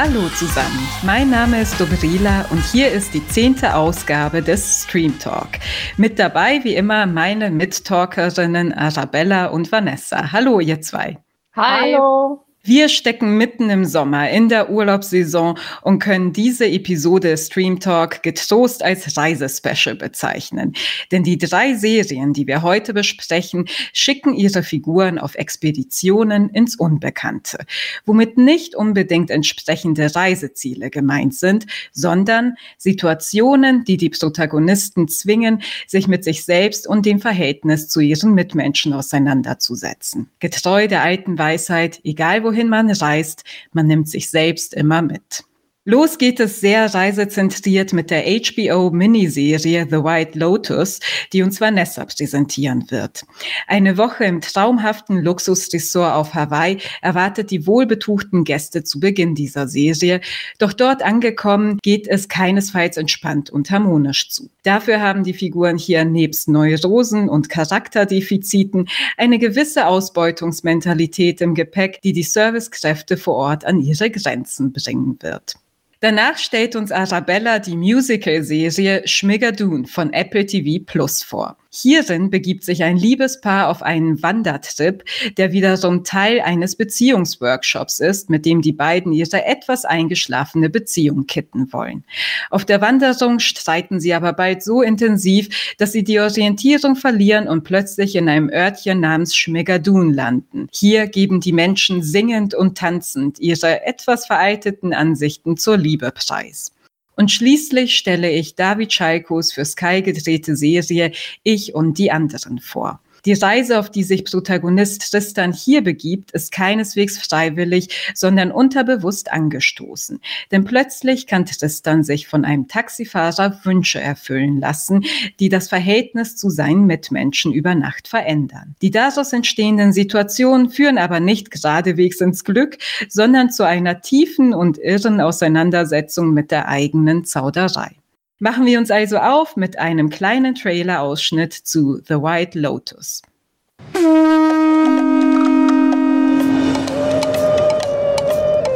Hallo zusammen, mein Name ist Dobrila und hier ist die zehnte Ausgabe des Stream Talk. Mit dabei wie immer meine Mittalkerinnen Arabella und Vanessa. Hallo ihr zwei. Hi. Hallo. Wir stecken mitten im Sommer in der Urlaubssaison und können diese Episode Stream Talk getrost als Reisespecial bezeichnen. Denn die drei Serien, die wir heute besprechen, schicken ihre Figuren auf Expeditionen ins Unbekannte, womit nicht unbedingt entsprechende Reiseziele gemeint sind, sondern Situationen, die die Protagonisten zwingen, sich mit sich selbst und dem Verhältnis zu ihren Mitmenschen auseinanderzusetzen. Getreu der alten Weisheit, egal wohin wohin man reist, man nimmt sich selbst immer mit. Los geht es sehr reisezentriert mit der HBO-Miniserie The White Lotus, die uns Vanessa präsentieren wird. Eine Woche im traumhaften Luxusressort auf Hawaii erwartet die wohlbetuchten Gäste zu Beginn dieser Serie. Doch dort angekommen geht es keinesfalls entspannt und harmonisch zu. Dafür haben die Figuren hier nebst Neurosen und Charakterdefiziten eine gewisse Ausbeutungsmentalität im Gepäck, die die Servicekräfte vor Ort an ihre Grenzen bringen wird. Danach stellt uns Arabella die Musical-Serie Schmigadoon von Apple TV Plus vor. Hierin begibt sich ein Liebespaar auf einen Wandertrip, der wiederum Teil eines Beziehungsworkshops ist, mit dem die beiden ihre etwas eingeschlafene Beziehung kitten wollen. Auf der Wanderung streiten sie aber bald so intensiv, dass sie die Orientierung verlieren und plötzlich in einem Örtchen namens Schmegadun landen. Hier geben die Menschen singend und tanzend ihre etwas veralteten Ansichten zur Liebe preis. Und schließlich stelle ich David Schalkos für Sky gedrehte Serie Ich und die anderen vor. Die Reise, auf die sich Protagonist Tristan hier begibt, ist keineswegs freiwillig, sondern unterbewusst angestoßen. Denn plötzlich kann Tristan sich von einem Taxifahrer Wünsche erfüllen lassen, die das Verhältnis zu seinen Mitmenschen über Nacht verändern. Die daraus entstehenden Situationen führen aber nicht geradewegs ins Glück, sondern zu einer tiefen und irren Auseinandersetzung mit der eigenen Zauderei. Machen wir uns also auf mit einem kleinen Trailer-Ausschnitt zu The White Lotus.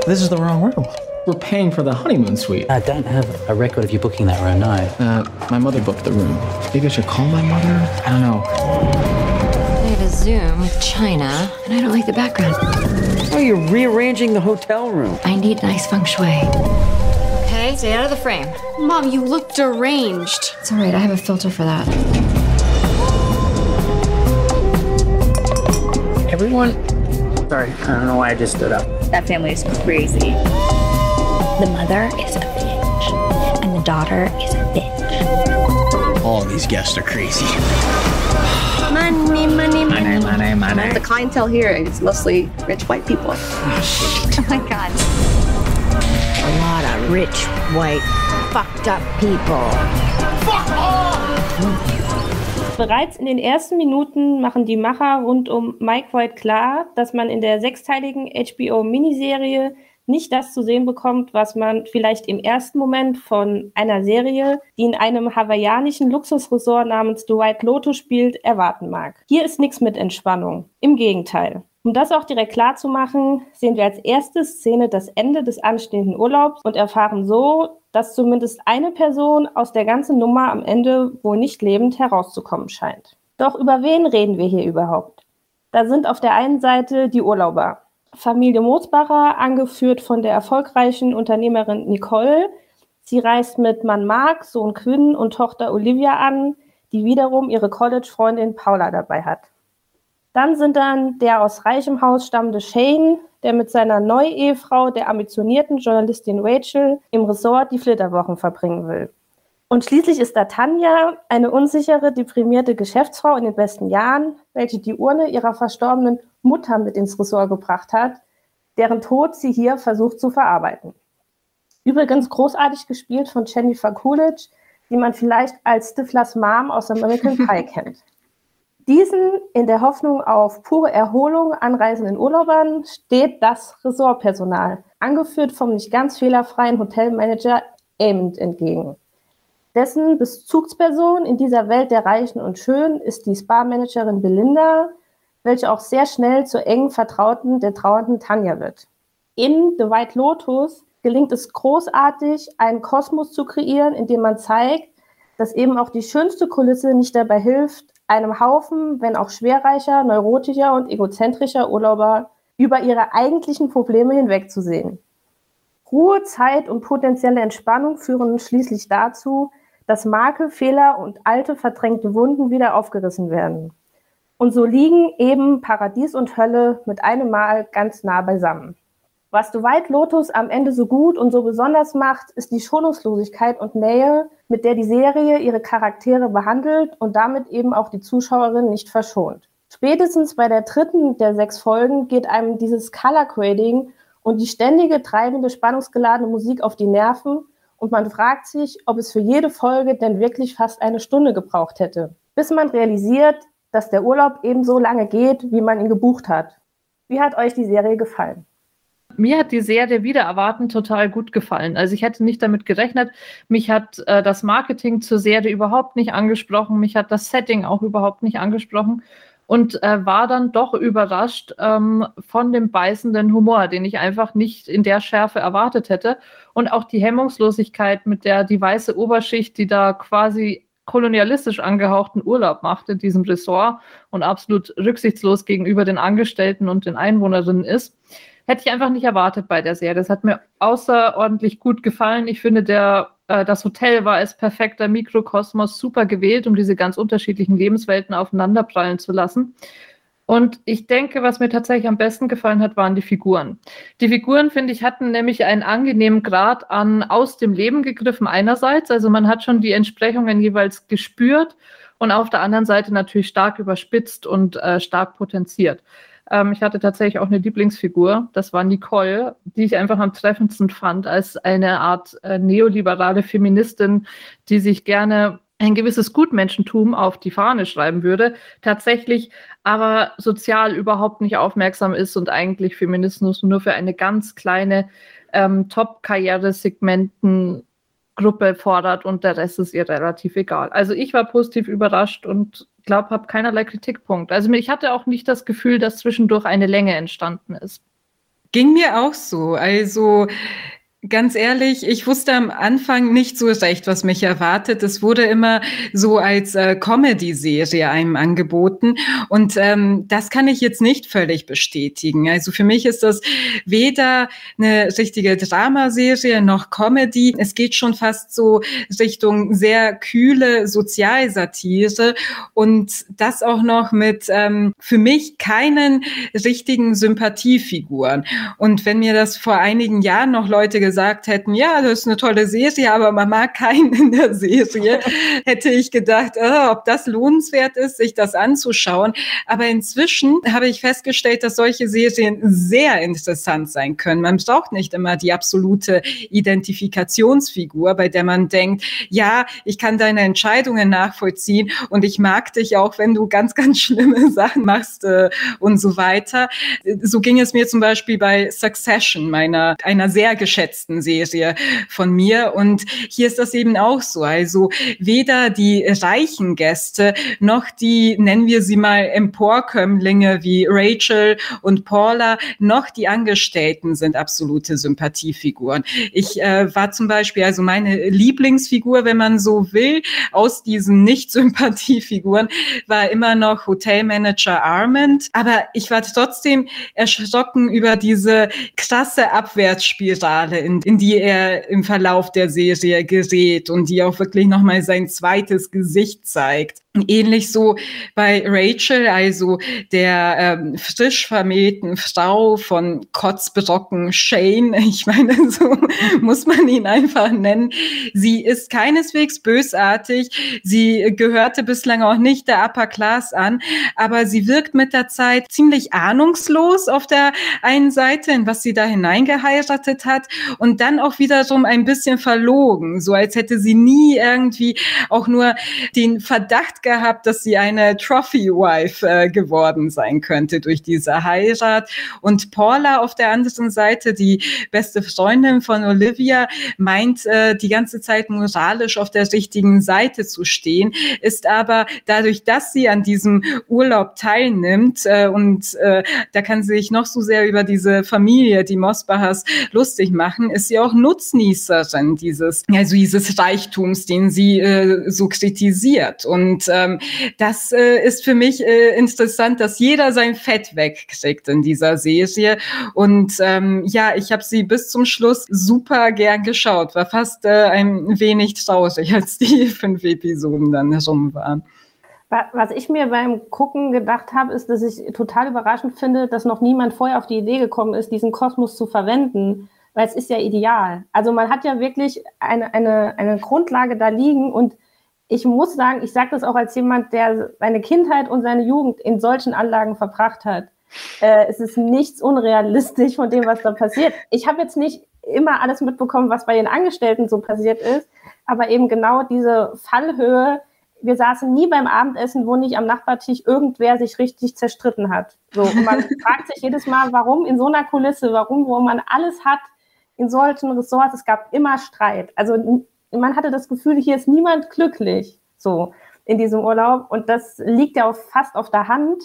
This is the wrong room. We're paying for the honeymoon suite. I don't have a record of you booking that room, no. Uh, my mother booked the room. Maybe I should call my mother? I don't know. I have a Zoom with China, and I don't like the background. Oh, you're rearranging the hotel room. I need nice feng shui. Okay, stay out of the frame. Mom, you look deranged. It's all right, I have a filter for that. Everyone. Sorry, I don't know why I just stood up. That family is crazy. The mother is a bitch, and the daughter is a bitch. All these guests are crazy. Money, money, money, money, money. The clientele here is mostly rich white people. Oh my god. A lot of rich, white, fucked up people. Fuck off! Bereits in den ersten Minuten machen die Macher rund um Mike White klar, dass man in der sechsteiligen HBO-Miniserie nicht das zu sehen bekommt, was man vielleicht im ersten Moment von einer Serie, die in einem hawaiianischen Luxusresort namens The White Lotus spielt, erwarten mag. Hier ist nichts mit Entspannung. Im Gegenteil. Um das auch direkt klar zu machen, sehen wir als erste Szene das Ende des anstehenden Urlaubs und erfahren so, dass zumindest eine Person aus der ganzen Nummer am Ende wohl nicht lebend herauszukommen scheint. Doch über wen reden wir hier überhaupt? Da sind auf der einen Seite die Urlauber. Familie Mosbacher, angeführt von der erfolgreichen Unternehmerin Nicole. Sie reist mit Mann Mark, Sohn Quinn und Tochter Olivia an, die wiederum ihre College-Freundin Paula dabei hat. Dann sind dann der aus reichem Haus stammende Shane, der mit seiner Neu-Ehefrau, der ambitionierten Journalistin Rachel, im Resort die Flitterwochen verbringen will. Und schließlich ist da Tanja, eine unsichere, deprimierte Geschäftsfrau in den besten Jahren, welche die Urne ihrer verstorbenen Mutter mit ins Resort gebracht hat, deren Tod sie hier versucht zu verarbeiten. Übrigens großartig gespielt von Jennifer Coolidge, die man vielleicht als Stiflers Mom aus American Pie kennt. Diesen in der Hoffnung auf pure Erholung anreisenden Urlaubern steht das Ressortpersonal, angeführt vom nicht ganz fehlerfreien Hotelmanager Amond entgegen. Dessen Bezugsperson in dieser Welt der Reichen und Schönen ist die Spa-Managerin Belinda, welche auch sehr schnell zur engen Vertrauten der trauernden Tanja wird. In The White Lotus gelingt es großartig, einen Kosmos zu kreieren, in dem man zeigt, dass eben auch die schönste Kulisse nicht dabei hilft, einem Haufen, wenn auch schwerreicher, neurotischer und egozentrischer Urlauber über ihre eigentlichen Probleme hinwegzusehen. Ruhe, Zeit und potenzielle Entspannung führen schließlich dazu, dass Marke, Fehler und alte verdrängte Wunden wieder aufgerissen werden. Und so liegen eben Paradies und Hölle mit einem Mal ganz nah beisammen. Was The White Lotus am Ende so gut und so besonders macht, ist die Schonungslosigkeit und Nähe, mit der die Serie ihre Charaktere behandelt und damit eben auch die Zuschauerin nicht verschont. Spätestens bei der dritten der sechs Folgen geht einem dieses Color Grading und die ständige treibende, spannungsgeladene Musik auf die Nerven und man fragt sich, ob es für jede Folge denn wirklich fast eine Stunde gebraucht hätte, bis man realisiert, dass der Urlaub ebenso lange geht, wie man ihn gebucht hat. Wie hat euch die Serie gefallen? Mir hat die Serie wieder erwarten total gut gefallen. Also ich hätte nicht damit gerechnet. Mich hat äh, das Marketing zur Serie überhaupt nicht angesprochen. Mich hat das Setting auch überhaupt nicht angesprochen und äh, war dann doch überrascht ähm, von dem beißenden Humor, den ich einfach nicht in der Schärfe erwartet hätte. Und auch die Hemmungslosigkeit, mit der die weiße Oberschicht, die da quasi kolonialistisch angehauchten Urlaub macht in diesem Ressort und absolut rücksichtslos gegenüber den Angestellten und den Einwohnerinnen ist, hätte ich einfach nicht erwartet bei der Serie. Das hat mir außerordentlich gut gefallen. Ich finde, der, äh, das Hotel war als perfekter Mikrokosmos super gewählt, um diese ganz unterschiedlichen Lebenswelten aufeinanderprallen zu lassen. Und ich denke, was mir tatsächlich am besten gefallen hat, waren die Figuren. Die Figuren, finde ich, hatten nämlich einen angenehmen Grad an aus dem Leben gegriffen einerseits. Also man hat schon die Entsprechungen jeweils gespürt und auf der anderen Seite natürlich stark überspitzt und äh, stark potenziert. Ähm, ich hatte tatsächlich auch eine Lieblingsfigur, das war Nicole, die ich einfach am treffendsten fand als eine Art äh, neoliberale Feministin, die sich gerne ein gewisses Gutmenschentum auf die Fahne schreiben würde, tatsächlich aber sozial überhaupt nicht aufmerksam ist und eigentlich Feminismus nur für eine ganz kleine ähm, Top-Karrieresegmenten Gruppe fordert und der Rest ist ihr relativ egal. Also ich war positiv überrascht und glaube, habe keinerlei Kritikpunkt. Also ich hatte auch nicht das Gefühl, dass zwischendurch eine Länge entstanden ist. Ging mir auch so. Also Ganz ehrlich, ich wusste am Anfang nicht so recht, was mich erwartet. Es wurde immer so als äh, Comedy-Serie einem angeboten und ähm, das kann ich jetzt nicht völlig bestätigen. Also für mich ist das weder eine richtige Dramaserie noch Comedy. Es geht schon fast so Richtung sehr kühle Sozialsatire und das auch noch mit ähm, für mich keinen richtigen Sympathiefiguren. Und wenn mir das vor einigen Jahren noch Leute gesagt hätten, ja, das ist eine tolle Serie, aber man mag keinen in der Serie, hätte ich gedacht, oh, ob das lohnenswert ist, sich das anzuschauen. Aber inzwischen habe ich festgestellt, dass solche Serien sehr interessant sein können. Man braucht nicht immer die absolute Identifikationsfigur, bei der man denkt, ja, ich kann deine Entscheidungen nachvollziehen und ich mag dich auch, wenn du ganz, ganz schlimme Sachen machst äh, und so weiter. So ging es mir zum Beispiel bei Succession, meiner, einer sehr geschätzten letzten Serie von mir. Und hier ist das eben auch so. Also weder die reichen Gäste noch die, nennen wir sie mal, Emporkömmlinge wie Rachel und Paula, noch die Angestellten sind absolute Sympathiefiguren. Ich äh, war zum Beispiel, also meine Lieblingsfigur, wenn man so will, aus diesen Nicht-Sympathiefiguren, war immer noch Hotelmanager Armand. Aber ich war trotzdem erschrocken über diese krasse Abwärtsspirale, in, in die er im Verlauf der Serie gerät und die auch wirklich nochmal sein zweites Gesicht zeigt. Ähnlich so bei Rachel, also der ähm, frisch vermählten Frau von Kotzbrocken Shane. Ich meine, so muss man ihn einfach nennen. Sie ist keineswegs bösartig. Sie gehörte bislang auch nicht der Upper Class an, aber sie wirkt mit der Zeit ziemlich ahnungslos auf der einen Seite, in was sie da hineingeheiratet hat und dann auch wiederum ein bisschen verlogen, so als hätte sie nie irgendwie auch nur den Verdacht Gehabt, dass sie eine Trophy-Wife äh, geworden sein könnte durch diese Heirat. Und Paula auf der anderen Seite, die beste Freundin von Olivia, meint äh, die ganze Zeit moralisch auf der richtigen Seite zu stehen, ist aber dadurch, dass sie an diesem Urlaub teilnimmt äh, und äh, da kann sie sich noch so sehr über diese Familie, die Mosbachers, lustig machen, ist sie auch Nutznießerin dieses, also dieses Reichtums, den sie äh, so kritisiert. Und ähm, das äh, ist für mich äh, interessant, dass jeder sein Fett wegkriegt in dieser Serie. Und ähm, ja, ich habe sie bis zum Schluss super gern geschaut. War fast äh, ein wenig traurig, als die fünf Episoden dann rum waren. Was ich mir beim Gucken gedacht habe, ist, dass ich total überraschend finde, dass noch niemand vorher auf die Idee gekommen ist, diesen Kosmos zu verwenden, weil es ist ja ideal. Also man hat ja wirklich eine, eine, eine Grundlage da liegen und ich muss sagen, ich sage das auch als jemand, der seine Kindheit und seine Jugend in solchen Anlagen verbracht hat. Äh, es ist nichts unrealistisch von dem, was da passiert. Ich habe jetzt nicht immer alles mitbekommen, was bei den Angestellten so passiert ist, aber eben genau diese Fallhöhe, wir saßen nie beim Abendessen, wo nicht am Nachbartisch irgendwer sich richtig zerstritten hat. So, und man fragt sich jedes Mal, warum in so einer Kulisse, warum, wo man alles hat, in solchen Ressorts, es gab immer Streit. Also man hatte das Gefühl, hier ist niemand glücklich, so in diesem Urlaub. Und das liegt ja auch fast auf der Hand,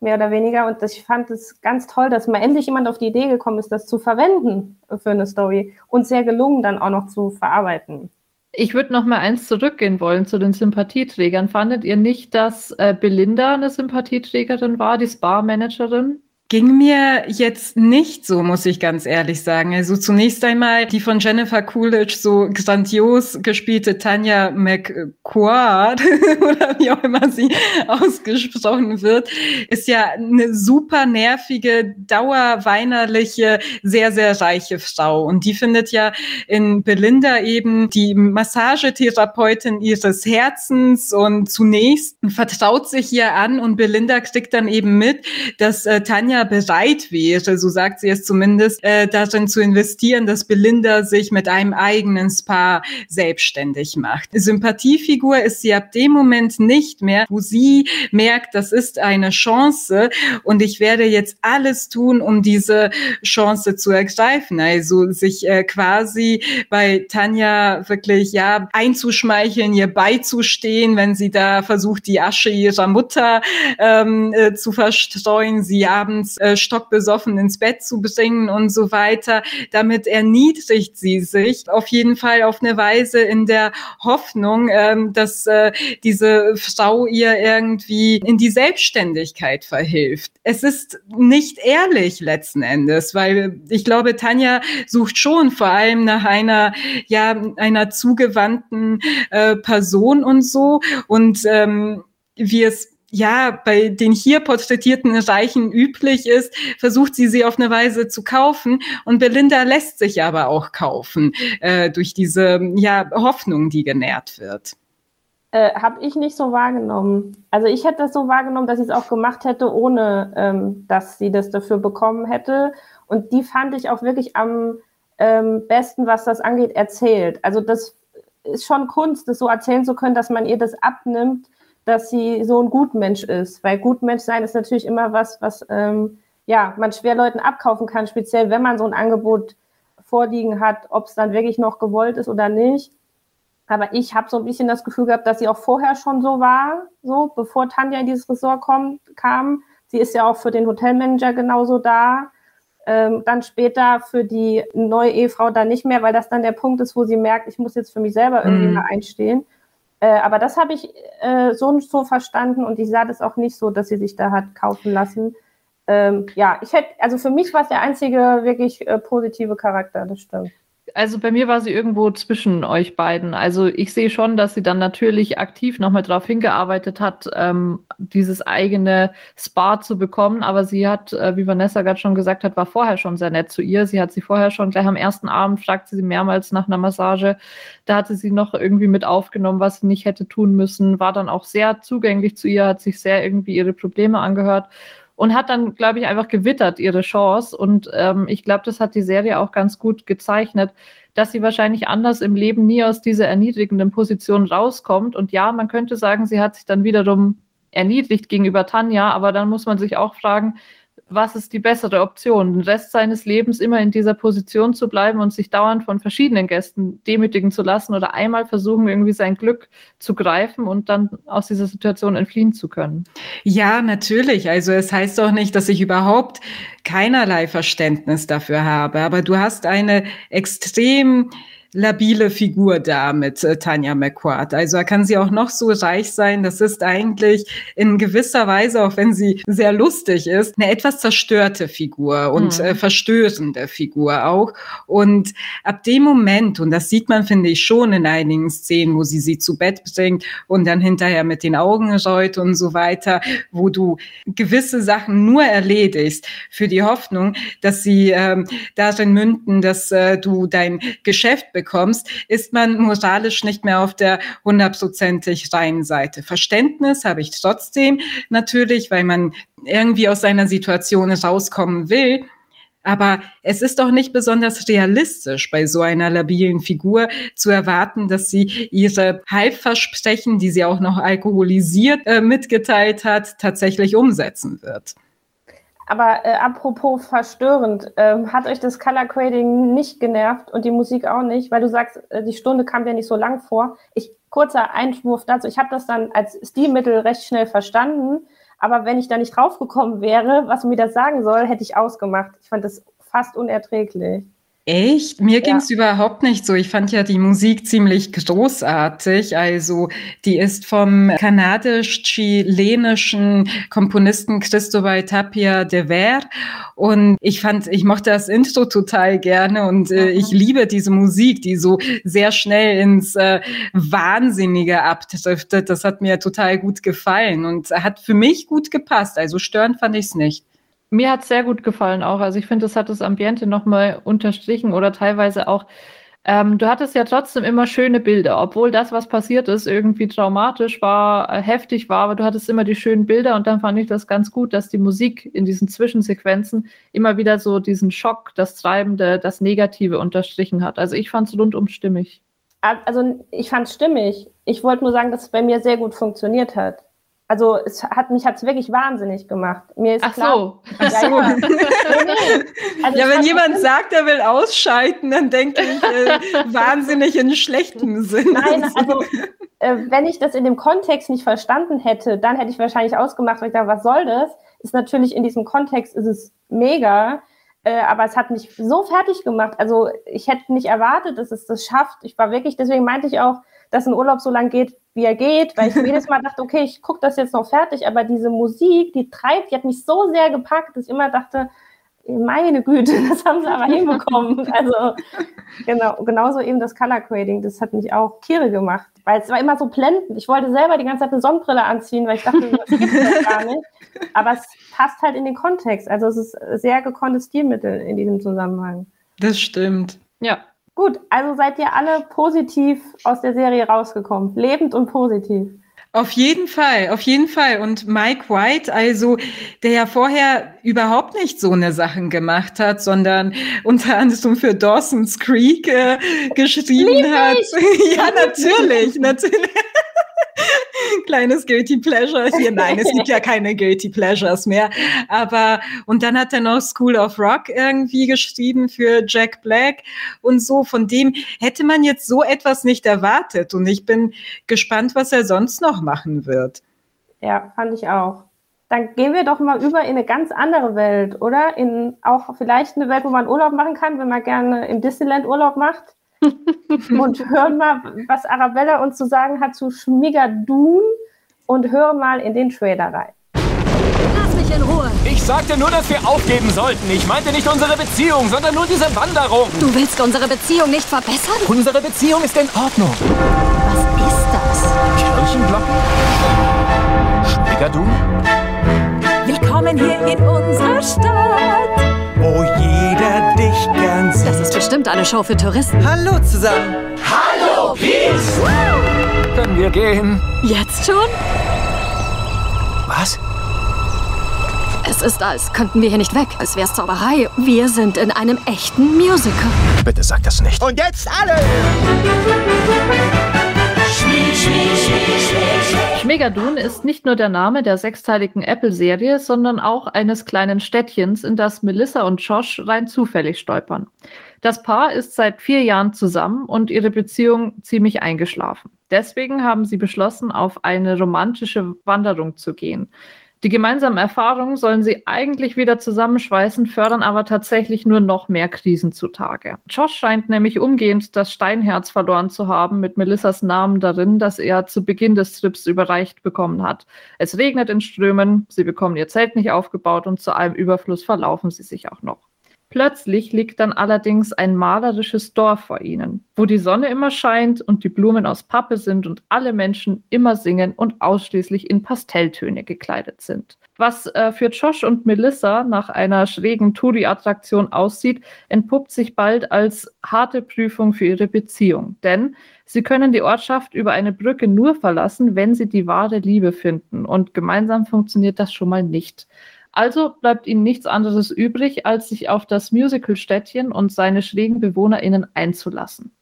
mehr oder weniger. Und ich fand es ganz toll, dass mal endlich jemand auf die Idee gekommen ist, das zu verwenden für eine Story und sehr gelungen dann auch noch zu verarbeiten. Ich würde noch mal eins zurückgehen wollen zu den Sympathieträgern. Fandet ihr nicht, dass äh, Belinda eine Sympathieträgerin war, die Spa-Managerin? Ging mir jetzt nicht so, muss ich ganz ehrlich sagen. Also zunächst einmal die von Jennifer Coolidge so grandios gespielte Tanja McQuard oder wie auch immer sie ausgesprochen wird, ist ja eine super nervige, dauerweinerliche, sehr, sehr reiche Frau. Und die findet ja in Belinda eben die Massagetherapeutin ihres Herzens und zunächst vertraut sich ihr an und Belinda kriegt dann eben mit, dass äh, Tanja bereit wäre, so sagt sie es zumindest, äh, darin zu investieren, dass Belinda sich mit einem eigenen Spa selbstständig macht. Sympathiefigur ist sie ab dem Moment nicht mehr, wo sie merkt, das ist eine Chance und ich werde jetzt alles tun, um diese Chance zu ergreifen. Also sich äh, quasi bei Tanja wirklich ja einzuschmeicheln, ihr beizustehen, wenn sie da versucht, die Asche ihrer Mutter ähm, äh, zu verstreuen, sie abends abends äh, stockbesoffen ins Bett zu bringen und so weiter. Damit erniedrigt sie sich auf jeden Fall auf eine Weise in der Hoffnung, ähm, dass äh, diese Frau ihr irgendwie in die Selbstständigkeit verhilft. Es ist nicht ehrlich letzten Endes, weil ich glaube, Tanja sucht schon vor allem nach einer, ja, einer zugewandten äh, Person und so. Und ähm, wie es ja, bei den hier porträtierten Reichen üblich ist, versucht sie sie auf eine Weise zu kaufen. Und Belinda lässt sich aber auch kaufen äh, durch diese ja, Hoffnung, die genährt wird. Äh, Habe ich nicht so wahrgenommen. Also ich hätte das so wahrgenommen, dass sie es auch gemacht hätte, ohne ähm, dass sie das dafür bekommen hätte. Und die fand ich auch wirklich am ähm, besten, was das angeht, erzählt. Also das ist schon Kunst, das so erzählen zu können, dass man ihr das abnimmt dass sie so ein Gutmensch ist. Weil Gutmensch sein ist natürlich immer was, was ähm, ja, man schwer Leuten abkaufen kann, speziell wenn man so ein Angebot vorliegen hat, ob es dann wirklich noch gewollt ist oder nicht. Aber ich habe so ein bisschen das Gefühl gehabt, dass sie auch vorher schon so war, so bevor Tanja in dieses Ressort kommt, kam. Sie ist ja auch für den Hotelmanager genauso da. Ähm, dann später für die neue Ehefrau dann nicht mehr, weil das dann der Punkt ist, wo sie merkt, ich muss jetzt für mich selber irgendwie mm. mal einstehen. Äh, aber das habe ich äh, so und so verstanden und ich sah das auch nicht so, dass sie sich da hat kaufen lassen. Ähm, ja, ich hätte, also für mich war es der einzige wirklich äh, positive Charakter, das stimmt also bei mir war sie irgendwo zwischen euch beiden. Also ich sehe schon, dass sie dann natürlich aktiv nochmal darauf hingearbeitet hat, ähm, dieses eigene Spa zu bekommen. Aber sie hat, äh, wie Vanessa gerade schon gesagt hat, war vorher schon sehr nett zu ihr. Sie hat sie vorher schon gleich am ersten Abend, fragte sie mehrmals nach einer Massage. Da hatte sie noch irgendwie mit aufgenommen, was sie nicht hätte tun müssen, war dann auch sehr zugänglich zu ihr, hat sich sehr irgendwie ihre Probleme angehört und hat dann, glaube ich, einfach gewittert ihre Chance. Und ähm, ich glaube, das hat die Serie auch ganz gut gezeichnet, dass sie wahrscheinlich anders im Leben nie aus dieser erniedrigenden Position rauskommt. Und ja, man könnte sagen, sie hat sich dann wiederum erniedrigt gegenüber Tanja, aber dann muss man sich auch fragen, was ist die bessere Option, den Rest seines Lebens immer in dieser Position zu bleiben und sich dauernd von verschiedenen Gästen demütigen zu lassen oder einmal versuchen, irgendwie sein Glück zu greifen und dann aus dieser Situation entfliehen zu können. Ja, natürlich. Also es heißt doch nicht, dass ich überhaupt keinerlei Verständnis dafür habe, aber du hast eine extrem labile Figur da mit äh, Tanja McQuart. Also er kann sie auch noch so reich sein. Das ist eigentlich in gewisser Weise, auch wenn sie sehr lustig ist, eine etwas zerstörte Figur und mhm. äh, verstörende Figur auch. Und ab dem Moment, und das sieht man, finde ich, schon in einigen Szenen, wo sie sie zu Bett bringt und dann hinterher mit den Augen reut und so weiter, wo du gewisse Sachen nur erledigst für die Hoffnung, dass sie ähm, darin münden, dass äh, du dein Geschäft bekommst, ist man moralisch nicht mehr auf der hundertprozentig reinen Seite. Verständnis habe ich trotzdem natürlich, weil man irgendwie aus seiner Situation rauskommen will. Aber es ist doch nicht besonders realistisch bei so einer labilen Figur zu erwarten, dass sie ihre Halbversprechen, die sie auch noch alkoholisiert äh, mitgeteilt hat, tatsächlich umsetzen wird. Aber äh, apropos verstörend, ähm, hat euch das Color Grading nicht genervt und die Musik auch nicht, weil du sagst, äh, die Stunde kam ja nicht so lang vor. Ich kurzer Einwurf dazu. Ich habe das dann als Stilmittel recht schnell verstanden, aber wenn ich da nicht draufgekommen wäre, was mir das sagen soll, hätte ich ausgemacht. Ich fand das fast unerträglich. Echt? Mir ging es überhaupt nicht so. Ich fand ja die Musik ziemlich großartig. Also die ist vom kanadisch-chilenischen Komponisten Cristobal Tapia de Ver. Und ich fand, ich mochte das Intro total gerne und äh, ich liebe diese Musik, die so sehr schnell ins äh, Wahnsinnige abdriftet. Das hat mir total gut gefallen und hat für mich gut gepasst. Also störend fand ich es nicht. Mir hat es sehr gut gefallen auch. Also ich finde, das hat das Ambiente nochmal unterstrichen oder teilweise auch. Ähm, du hattest ja trotzdem immer schöne Bilder, obwohl das, was passiert ist, irgendwie traumatisch war, äh, heftig war, aber du hattest immer die schönen Bilder und dann fand ich das ganz gut, dass die Musik in diesen Zwischensequenzen immer wieder so diesen Schock, das Treibende, das Negative unterstrichen hat. Also ich fand es rundum stimmig. Also ich fand es stimmig. Ich wollte nur sagen, dass es bei mir sehr gut funktioniert hat. Also es hat mich hat's wirklich wahnsinnig gemacht. Mir ist Ach klar, so. Ach so. Ja. Also ja wenn jemand sagt, er will ausschalten, dann denke ich äh, wahnsinnig in schlechtem Sinne. Nein, also äh, wenn ich das in dem Kontext nicht verstanden hätte, dann hätte ich wahrscheinlich ausgemacht, weil ich dachte, was soll das? Ist natürlich in diesem Kontext ist es mega, äh, aber es hat mich so fertig gemacht. Also ich hätte nicht erwartet, dass es das schafft. Ich war wirklich, deswegen meinte ich auch, dass ein Urlaub so lang geht, wie er geht, weil ich jedes Mal dachte, okay, ich gucke das jetzt noch fertig, aber diese Musik, die treibt, die hat mich so sehr gepackt, dass ich immer dachte, meine Güte, das haben sie aber hinbekommen. Also genau, genauso eben das Color Grading, das hat mich auch Tiere gemacht, weil es war immer so blendend. Ich wollte selber die ganze Zeit eine Sonnenbrille anziehen, weil ich dachte, das gibt es gar nicht. Aber es passt halt in den Kontext. Also es ist sehr gekonntes Stilmittel in diesem Zusammenhang. Das stimmt. Ja, Gut, also seid ihr alle positiv aus der Serie rausgekommen. Lebend und positiv. Auf jeden Fall, auf jeden Fall. Und Mike White, also der ja vorher überhaupt nicht so eine Sachen gemacht hat, sondern unter anderem für Dawson's Creek äh, geschrieben Lieb hat. ja, natürlich, natürlich. Kleines Guilty Pleasure hier. Nein, es gibt ja keine Guilty Pleasures mehr. Aber, und dann hat er noch School of Rock irgendwie geschrieben für Jack Black und so. Von dem hätte man jetzt so etwas nicht erwartet. Und ich bin gespannt, was er sonst noch machen wird. Ja, fand ich auch. Dann gehen wir doch mal über in eine ganz andere Welt, oder? In auch vielleicht eine Welt, wo man Urlaub machen kann, wenn man gerne im Disneyland Urlaub macht und hören mal, was Arabella uns zu sagen hat zu Schmigadoon und hören mal in den Trailer rein. Lass mich in Ruhe. Ich sagte nur, dass wir aufgeben sollten. Ich meinte nicht unsere Beziehung, sondern nur diese Wanderung. Du willst unsere Beziehung nicht verbessern? Unsere Beziehung ist in Ordnung. Was ist das? Kirchenglocken? Schmigadoon? Willkommen hier in unserer Stadt. Wo jeder dich gern sieht. Das ist bestimmt eine Show für Touristen. Hallo zusammen. Hallo, Peace. Können wir gehen? Jetzt schon? Was? Es ist, als könnten wir hier nicht weg, als wär's Zauberei. Wir sind in einem echten Musical. Bitte sag das nicht. Und jetzt alle! Schmegadun ist nicht nur der Name der sechsteiligen Apple-Serie, sondern auch eines kleinen Städtchens, in das Melissa und Josh rein zufällig stolpern. Das Paar ist seit vier Jahren zusammen und ihre Beziehung ziemlich eingeschlafen. Deswegen haben sie beschlossen, auf eine romantische Wanderung zu gehen. Die gemeinsamen Erfahrungen sollen sie eigentlich wieder zusammenschweißen, fördern aber tatsächlich nur noch mehr Krisen zutage. Josh scheint nämlich umgehend das Steinherz verloren zu haben mit Melissas Namen darin, das er zu Beginn des Trips überreicht bekommen hat. Es regnet in Strömen, sie bekommen ihr Zelt nicht aufgebaut und zu allem Überfluss verlaufen sie sich auch noch. Plötzlich liegt dann allerdings ein malerisches Dorf vor ihnen, wo die Sonne immer scheint und die Blumen aus Pappe sind und alle Menschen immer singen und ausschließlich in Pastelltöne gekleidet sind. Was äh, für Josh und Melissa nach einer schrägen Touri-Attraktion aussieht, entpuppt sich bald als harte Prüfung für ihre Beziehung. Denn sie können die Ortschaft über eine Brücke nur verlassen, wenn sie die wahre Liebe finden. Und gemeinsam funktioniert das schon mal nicht. Also bleibt ihnen nichts anderes übrig, als sich auf das Musical-Städtchen und seine schrägen BewohnerInnen einzulassen.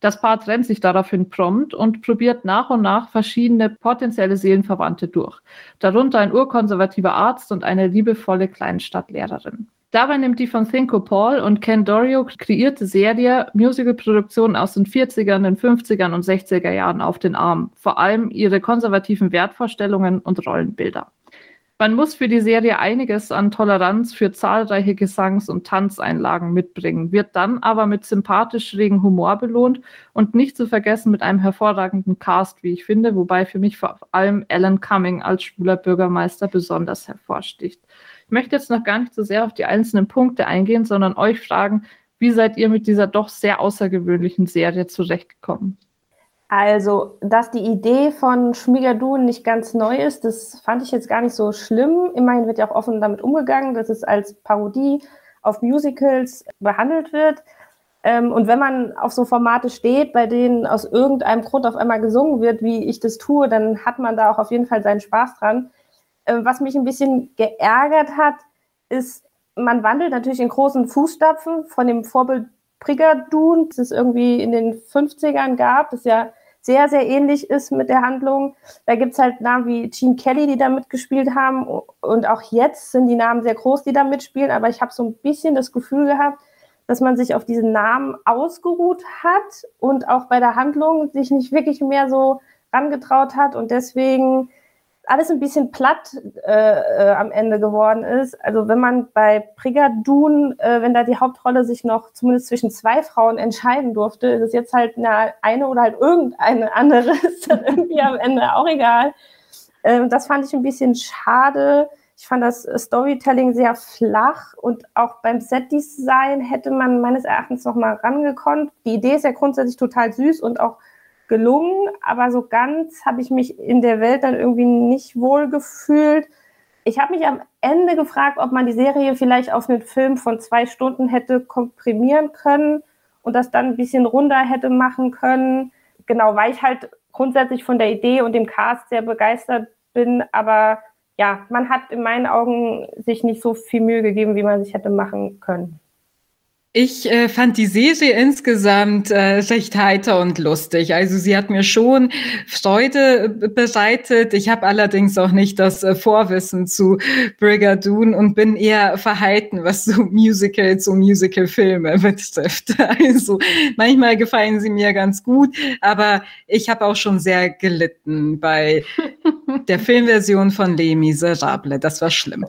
Das Paar trennt sich daraufhin prompt und probiert nach und nach verschiedene potenzielle Seelenverwandte durch, darunter ein urkonservativer Arzt und eine liebevolle Kleinstadtlehrerin. Dabei nimmt die von Thinko Paul und Ken Dorio kreierte Serie Musicalproduktionen aus den 40ern, den 50ern und 60er Jahren auf den Arm, vor allem ihre konservativen Wertvorstellungen und Rollenbilder. Man muss für die Serie einiges an Toleranz für zahlreiche Gesangs- und Tanzeinlagen mitbringen, wird dann aber mit sympathisch schrägen Humor belohnt und nicht zu vergessen mit einem hervorragenden Cast, wie ich finde, wobei für mich vor allem Alan Cumming als schwuler Bürgermeister besonders hervorsticht. Ich möchte jetzt noch gar nicht so sehr auf die einzelnen Punkte eingehen, sondern euch fragen, wie seid ihr mit dieser doch sehr außergewöhnlichen Serie zurechtgekommen? Also, dass die Idee von Schmigadun nicht ganz neu ist, das fand ich jetzt gar nicht so schlimm. Immerhin wird ja auch offen damit umgegangen, dass es als Parodie auf Musicals behandelt wird. Ähm, und wenn man auf so Formate steht, bei denen aus irgendeinem Grund auf einmal gesungen wird, wie ich das tue, dann hat man da auch auf jeden Fall seinen Spaß dran. Ähm, was mich ein bisschen geärgert hat, ist, man wandelt natürlich in großen Fußstapfen von dem Vorbild Brigadoon, das es irgendwie in den 50ern gab, das ja sehr, sehr ähnlich ist mit der Handlung. Da gibt es halt Namen wie Gene Kelly, die da mitgespielt haben. Und auch jetzt sind die Namen sehr groß, die da mitspielen. Aber ich habe so ein bisschen das Gefühl gehabt, dass man sich auf diesen Namen ausgeruht hat und auch bei der Handlung sich nicht wirklich mehr so rangetraut hat. Und deswegen alles ein bisschen platt äh, äh, am Ende geworden ist. Also wenn man bei Brigadoon, äh, wenn da die Hauptrolle sich noch zumindest zwischen zwei Frauen entscheiden durfte, ist es jetzt halt eine, eine oder halt irgendeine andere, ist dann irgendwie am Ende auch egal. Äh, das fand ich ein bisschen schade. Ich fand das Storytelling sehr flach und auch beim Setdesign hätte man meines Erachtens noch mal rangekonnt. Die Idee ist ja grundsätzlich total süß und auch gelungen, aber so ganz habe ich mich in der Welt dann irgendwie nicht wohl gefühlt. Ich habe mich am Ende gefragt, ob man die Serie vielleicht auf einen Film von zwei Stunden hätte komprimieren können und das dann ein bisschen runder hätte machen können. Genau, weil ich halt grundsätzlich von der Idee und dem Cast sehr begeistert bin, aber ja, man hat in meinen Augen sich nicht so viel Mühe gegeben, wie man sich hätte machen können. Ich äh, fand die Serie insgesamt äh, recht heiter und lustig. Also sie hat mir schon Freude bereitet. Ich habe allerdings auch nicht das äh, Vorwissen zu Brigadoon und bin eher verhalten, was so Musicals und Musicalfilme betrifft. Also manchmal gefallen sie mir ganz gut, aber ich habe auch schon sehr gelitten bei der Filmversion von Les Miserables. Das war schlimm.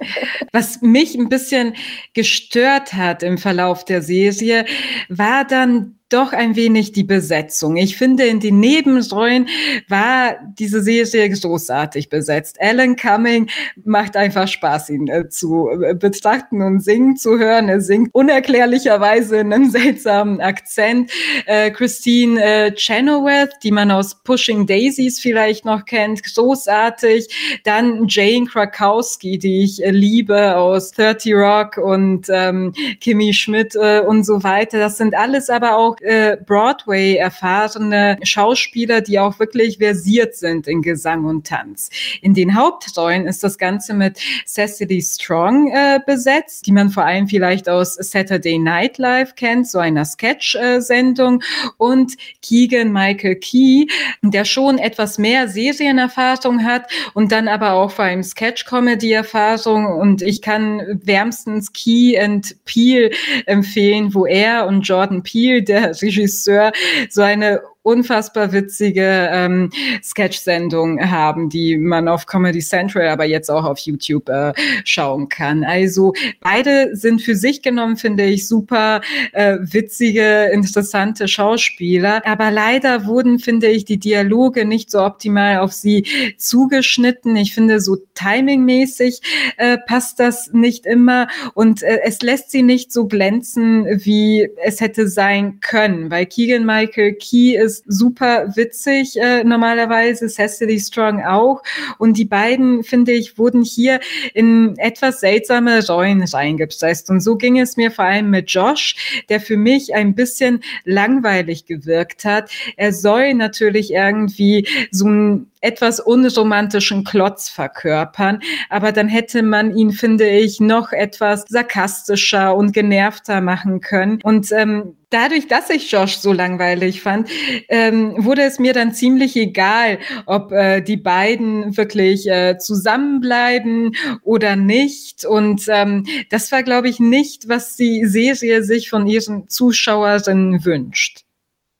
Was mich ein bisschen gestört hat im Verlauf der Serie, war dann doch ein wenig die Besetzung. Ich finde, in den Nebenrollen war diese Serie großartig besetzt. Alan Cumming macht einfach Spaß, ihn äh, zu äh, betrachten und singen zu hören. Er singt unerklärlicherweise in einem seltsamen Akzent. Äh, Christine äh, Chenoweth, die man aus Pushing Daisies vielleicht noch kennt, großartig. Dann Jane Krakowski, die ich äh, liebe aus 30 Rock und ähm, Kimmy Schmidt äh, und so weiter. Das sind alles aber auch äh, Broadway erfahrene Schauspieler, die auch wirklich versiert sind in Gesang und Tanz. In den Hauptrollen ist das Ganze mit Cecily Strong äh, besetzt, die man vor allem vielleicht aus Saturday Night Live kennt, so einer Sketch-Sendung, und Keegan Michael Key, der schon etwas mehr Serienerfahrung hat und dann aber auch vor allem Sketch-Comedy-Erfahrung. Und ich kann wärmstens Key and Peel empfehlen, wo er und Jordan Peele, der Regisseur, so eine unfassbar witzige ähm, Sketch-Sendung haben, die man auf Comedy Central, aber jetzt auch auf YouTube äh, schauen kann. Also beide sind für sich genommen, finde ich, super äh, witzige, interessante Schauspieler. Aber leider wurden, finde ich, die Dialoge nicht so optimal auf sie zugeschnitten. Ich finde, so timingmäßig äh, passt das nicht immer und äh, es lässt sie nicht so glänzen, wie es hätte sein können, weil Keegan Michael Key ist ist super witzig äh, normalerweise, Cecily Strong auch. Und die beiden, finde ich, wurden hier in etwas seltsame Rollen reingepresst. Und so ging es mir vor allem mit Josh, der für mich ein bisschen langweilig gewirkt hat. Er soll natürlich irgendwie so ein etwas unromantischen Klotz verkörpern. Aber dann hätte man ihn, finde ich, noch etwas sarkastischer und genervter machen können. Und ähm, dadurch, dass ich Josh so langweilig fand, ähm, wurde es mir dann ziemlich egal, ob äh, die beiden wirklich äh, zusammenbleiben oder nicht. Und ähm, das war, glaube ich, nicht, was die Serie sich von ihren Zuschauerinnen wünscht.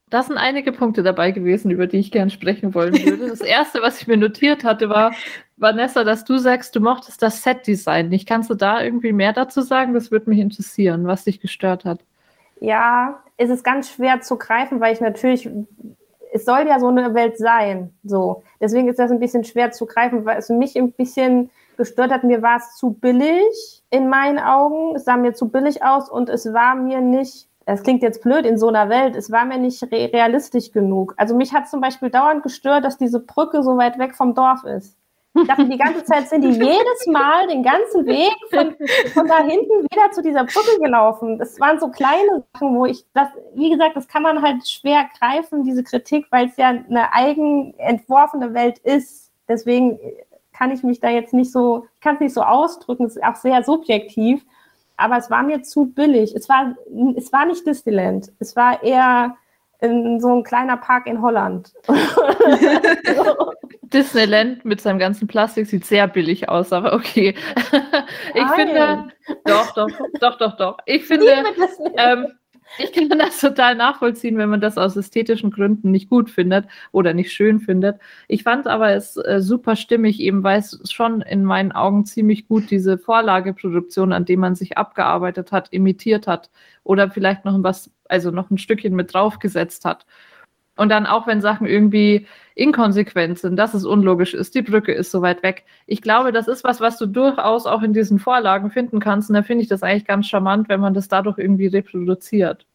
Das sind einige Punkte dabei gewesen, über die ich gern sprechen wollen würde. Das erste, was ich mir notiert hatte, war, Vanessa, dass du sagst, du mochtest das Set-Design nicht. Kannst du da irgendwie mehr dazu sagen? Das würde mich interessieren, was dich gestört hat. Ja, es ist ganz schwer zu greifen, weil ich natürlich, es soll ja so eine Welt sein. So. Deswegen ist das ein bisschen schwer zu greifen, weil es mich ein bisschen gestört hat. Mir war es zu billig in meinen Augen. Es sah mir zu billig aus und es war mir nicht das klingt jetzt blöd in so einer Welt, es war mir nicht re realistisch genug. Also mich hat zum Beispiel dauernd gestört, dass diese Brücke so weit weg vom Dorf ist. Ich dachte, die ganze Zeit sind die jedes Mal den ganzen Weg von, von da hinten wieder zu dieser Brücke gelaufen. Das waren so kleine Sachen, wo ich das, wie gesagt, das kann man halt schwer greifen, diese Kritik, weil es ja eine eigen entworfene Welt ist. Deswegen kann ich mich da jetzt nicht so, kann es nicht so ausdrücken, es ist auch sehr subjektiv aber es war mir zu billig. Es war, es war nicht Disneyland. Es war eher in so ein kleiner Park in Holland. Disneyland mit seinem ganzen Plastik sieht sehr billig aus, aber okay. ich Nein. finde, doch, doch, doch, doch, doch. Ich finde, ähm, ich kann das total nachvollziehen, wenn man das aus ästhetischen Gründen nicht gut findet oder nicht schön findet. Ich fand aber es äh, super stimmig, eben weil es schon in meinen Augen ziemlich gut diese Vorlageproduktion, an dem man sich abgearbeitet hat, imitiert hat oder vielleicht noch was, also noch ein Stückchen mit draufgesetzt hat. Und dann auch, wenn Sachen irgendwie inkonsequent sind, dass es unlogisch ist, die Brücke ist so weit weg. Ich glaube, das ist was, was du durchaus auch in diesen Vorlagen finden kannst. Und da finde ich das eigentlich ganz charmant, wenn man das dadurch irgendwie reproduziert.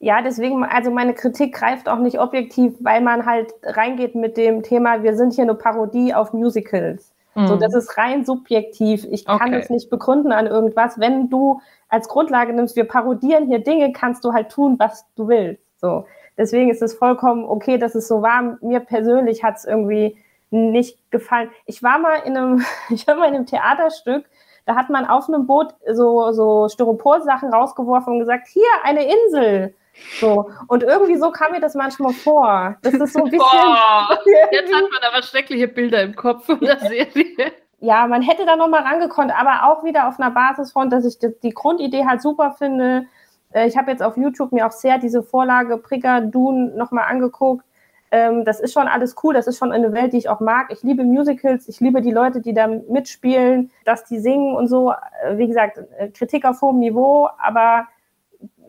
Ja, deswegen, also meine Kritik greift auch nicht objektiv, weil man halt reingeht mit dem Thema, wir sind hier eine Parodie auf Musicals. Mhm. So, das ist rein subjektiv. Ich kann okay. das nicht begründen an irgendwas. Wenn du als Grundlage nimmst, wir parodieren hier Dinge, kannst du halt tun, was du willst. So. Deswegen ist es vollkommen okay, dass es so war. Mir persönlich hat es irgendwie nicht gefallen. Ich war mal in einem, ich war mal in einem Theaterstück, da hat man auf einem Boot so, so Styropor-Sachen rausgeworfen und gesagt, hier, eine Insel. So. Und irgendwie so kam mir das manchmal vor. Das ist so ein bisschen. Boah, jetzt hat man aber schreckliche Bilder im Kopf von der Serie. Ja, man hätte da nochmal rangekonnt, aber auch wieder auf einer Basis von, dass ich die, die Grundidee halt super finde, äh, ich habe jetzt auf YouTube mir auch sehr diese Vorlage Prigger Dune nochmal angeguckt. Ähm, das ist schon alles cool, das ist schon eine Welt, die ich auch mag. Ich liebe Musicals, ich liebe die Leute, die da mitspielen, dass die singen und so. Äh, wie gesagt, äh, Kritik auf hohem Niveau, aber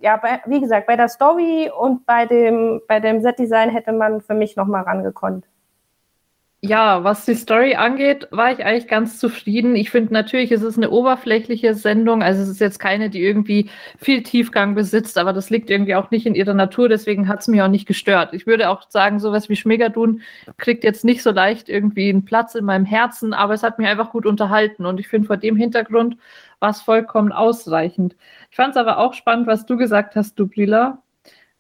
ja, wie gesagt, bei der Story und bei dem, bei dem Set-Design hätte man für mich nochmal rangekonnt. Ja, was die Story angeht, war ich eigentlich ganz zufrieden. Ich finde natürlich, es ist eine oberflächliche Sendung. Also es ist jetzt keine, die irgendwie viel Tiefgang besitzt, aber das liegt irgendwie auch nicht in ihrer Natur. Deswegen hat es mich auch nicht gestört. Ich würde auch sagen, sowas wie Schmegadun kriegt jetzt nicht so leicht irgendwie einen Platz in meinem Herzen, aber es hat mich einfach gut unterhalten. Und ich finde, vor dem Hintergrund war es vollkommen ausreichend. Ich fand es aber auch spannend, was du gesagt hast, Dublila,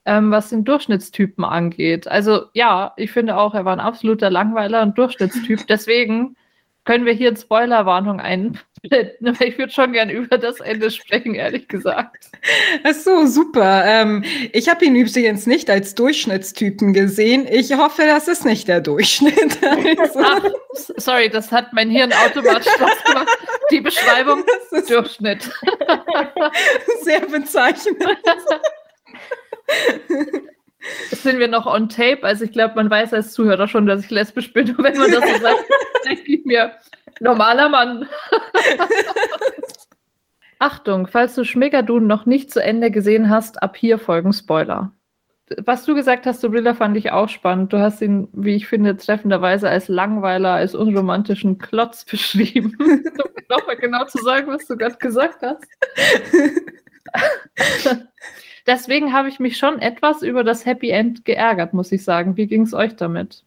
ähm, was den Durchschnittstypen angeht. Also ja, ich finde auch, er war ein absoluter Langweiler und Durchschnittstyp. Deswegen können wir hier eine Spoilerwarnung einblenden. Ich würde schon gern über das Ende sprechen, ehrlich gesagt. Ach so, super. Ähm, ich habe ihn übrigens nicht als Durchschnittstypen gesehen. Ich hoffe, das ist nicht der Durchschnitt. Also. Ach, sorry, das hat mein Hirn automatisch gemacht. Die Beschreibung Durchschnitt. Sehr bezeichnend. Sind wir noch on tape? Also ich glaube, man weiß als Zuhörer schon, dass ich lesbisch bin. Und wenn man das so sagt, denke ich mir, normaler Mann. Achtung, falls du Schmegadun noch nicht zu Ende gesehen hast, ab hier folgen Spoiler. Was du gesagt hast, Brilla, fand ich auch spannend. Du hast ihn, wie ich finde, treffenderweise als Langweiler, als unromantischen Klotz beschrieben. um nochmal genau zu sagen, was du gerade gesagt hast. Deswegen habe ich mich schon etwas über das Happy End geärgert, muss ich sagen. Wie ging es euch damit?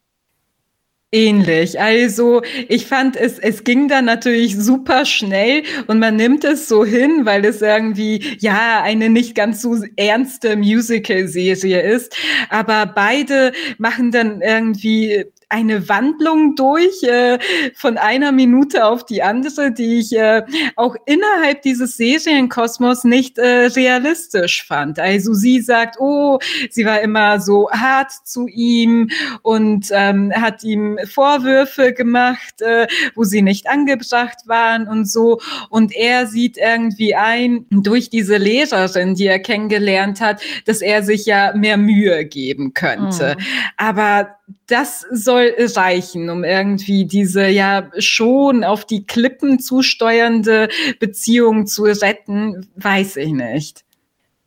Ähnlich. Also ich fand es, es ging dann natürlich super schnell und man nimmt es so hin, weil es irgendwie ja eine nicht ganz so ernste Musical-Serie ist. Aber beide machen dann irgendwie eine Wandlung durch äh, von einer Minute auf die andere, die ich äh, auch innerhalb dieses Serienkosmos nicht äh, realistisch fand. Also sie sagt, oh, sie war immer so hart zu ihm und ähm, hat ihm Vorwürfe gemacht, äh, wo sie nicht angebracht waren und so. Und er sieht irgendwie ein, durch diese Lehrerin, die er kennengelernt hat, dass er sich ja mehr Mühe geben könnte. Mhm. Aber das soll reichen, um irgendwie diese ja schon auf die Klippen zusteuernde Beziehung zu retten, weiß ich nicht.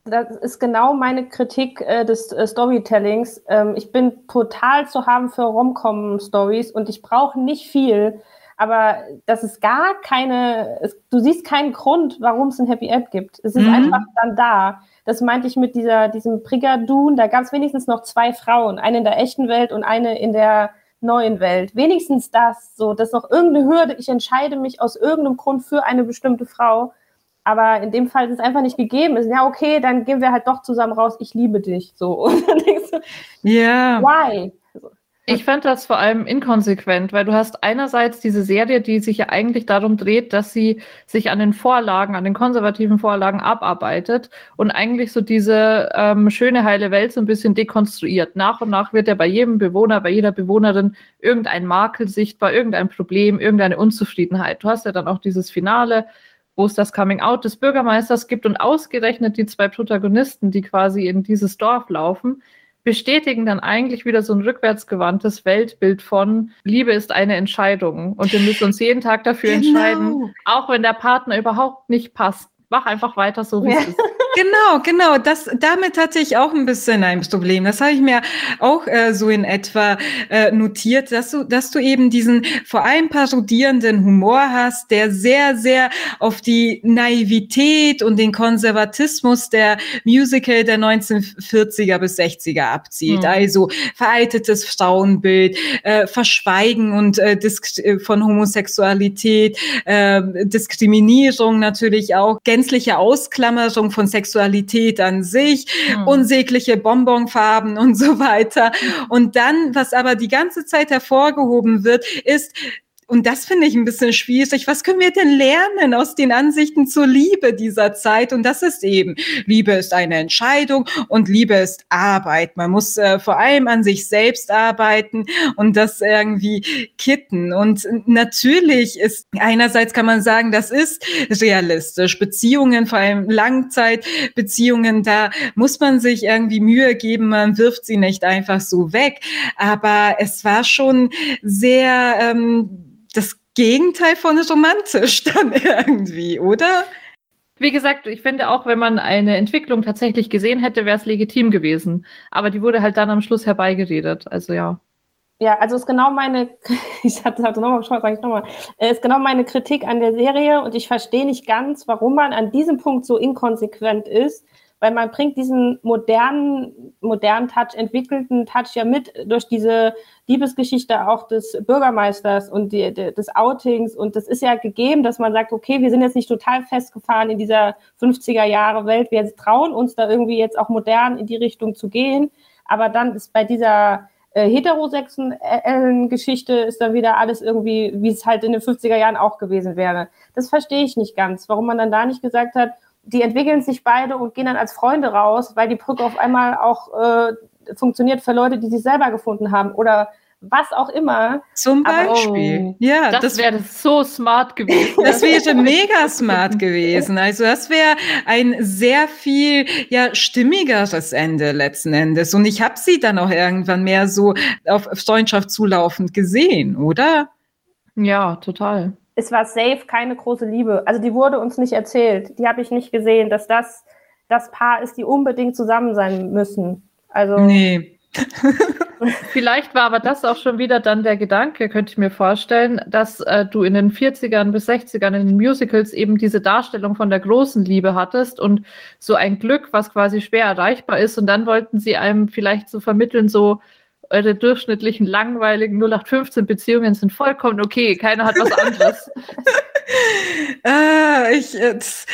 Das ist genau meine Kritik äh, des äh, Storytellings. Ähm, ich bin total zu haben für Romcom-Stories und ich brauche nicht viel, aber das ist gar keine, es, du siehst keinen Grund, warum es ein Happy End gibt. Es ist mhm. einfach dann da. Das meinte ich mit dieser, diesem Brigadun. Da gab es wenigstens noch zwei Frauen, eine in der echten Welt und eine in der neuen Welt. Wenigstens das, so, dass noch irgendeine Hürde, ich entscheide mich aus irgendeinem Grund für eine bestimmte Frau. Aber in dem Fall ist es einfach nicht gegeben. Ist, ja, okay, dann gehen wir halt doch zusammen raus, ich liebe dich. So. Und dann denkst du, ja. Why? Ich fand das vor allem inkonsequent, weil du hast einerseits diese Serie, die sich ja eigentlich darum dreht, dass sie sich an den Vorlagen, an den konservativen Vorlagen abarbeitet und eigentlich so diese ähm, schöne heile Welt so ein bisschen dekonstruiert. Nach und nach wird ja bei jedem Bewohner, bei jeder Bewohnerin irgendein Makel sichtbar, irgendein Problem, irgendeine Unzufriedenheit. Du hast ja dann auch dieses Finale, wo es das Coming Out des Bürgermeisters gibt und ausgerechnet die zwei Protagonisten, die quasi in dieses Dorf laufen, bestätigen dann eigentlich wieder so ein rückwärtsgewandtes Weltbild von Liebe ist eine Entscheidung und wir müssen uns jeden Tag dafür genau. entscheiden, auch wenn der Partner überhaupt nicht passt. Mach einfach weiter so, wie ja. es ist. Genau, genau. Das, damit hatte ich auch ein bisschen ein Problem. Das habe ich mir auch äh, so in etwa äh, notiert, dass du, dass du eben diesen vor allem parodierenden Humor hast, der sehr, sehr auf die Naivität und den Konservatismus der Musical der 1940er bis 60er abzielt. Mhm. Also veraltetes Frauenbild, äh, Verschweigen und äh, äh, von Homosexualität, äh, Diskriminierung natürlich auch, gänzliche Ausklammerung von Sexualität an sich, mhm. unsägliche Bonbonfarben und so weiter. Und dann, was aber die ganze Zeit hervorgehoben wird, ist, und das finde ich ein bisschen schwierig. Was können wir denn lernen aus den Ansichten zur Liebe dieser Zeit? Und das ist eben, Liebe ist eine Entscheidung und Liebe ist Arbeit. Man muss äh, vor allem an sich selbst arbeiten und das irgendwie kitten. Und natürlich ist, einerseits kann man sagen, das ist realistisch. Beziehungen, vor allem Langzeitbeziehungen, da muss man sich irgendwie Mühe geben. Man wirft sie nicht einfach so weg. Aber es war schon sehr, ähm, das Gegenteil von romantisch dann irgendwie, oder? Wie gesagt, ich finde auch, wenn man eine Entwicklung tatsächlich gesehen hätte, wäre es legitim gewesen. Aber die wurde halt dann am Schluss herbeigeredet. Also ja. Ja, also ist genau meine, ich hatte also nochmal geschaut, sage ich nochmal, äh, ist genau meine Kritik an der Serie und ich verstehe nicht ganz, warum man an diesem Punkt so inkonsequent ist, weil man bringt diesen modernen, modernen Touch, entwickelten Touch ja mit durch diese Liebesgeschichte auch des Bürgermeisters und die, des Outings. Und das ist ja gegeben, dass man sagt, okay, wir sind jetzt nicht total festgefahren in dieser 50er Jahre Welt. Wir trauen uns da irgendwie jetzt auch modern in die Richtung zu gehen. Aber dann ist bei dieser äh, heterosexuellen Geschichte ist dann wieder alles irgendwie, wie es halt in den 50er Jahren auch gewesen wäre. Das verstehe ich nicht ganz, warum man dann da nicht gesagt hat, die entwickeln sich beide und gehen dann als Freunde raus, weil die Brücke auf einmal auch äh, funktioniert für Leute, die sich selber gefunden haben oder was auch immer. Zum Beispiel. Oh, ja, das, das wäre so smart gewesen. Das wäre mega smart gewesen. Also das wäre ein sehr viel ja stimmigeres Ende letzten Endes. Und ich habe sie dann auch irgendwann mehr so auf Freundschaft zulaufend gesehen, oder? Ja, total. Es war safe keine große Liebe. Also die wurde uns nicht erzählt. Die habe ich nicht gesehen, dass das das Paar ist, die unbedingt zusammen sein müssen. Also nee. Vielleicht war aber das auch schon wieder dann der Gedanke, könnte ich mir vorstellen, dass äh, du in den 40ern bis 60ern in den Musicals eben diese Darstellung von der großen Liebe hattest und so ein Glück, was quasi schwer erreichbar ist. Und dann wollten sie einem vielleicht so vermitteln, so eure durchschnittlichen, langweiligen 0815-Beziehungen sind vollkommen okay, keiner hat was anderes. ah, ich, jetzt,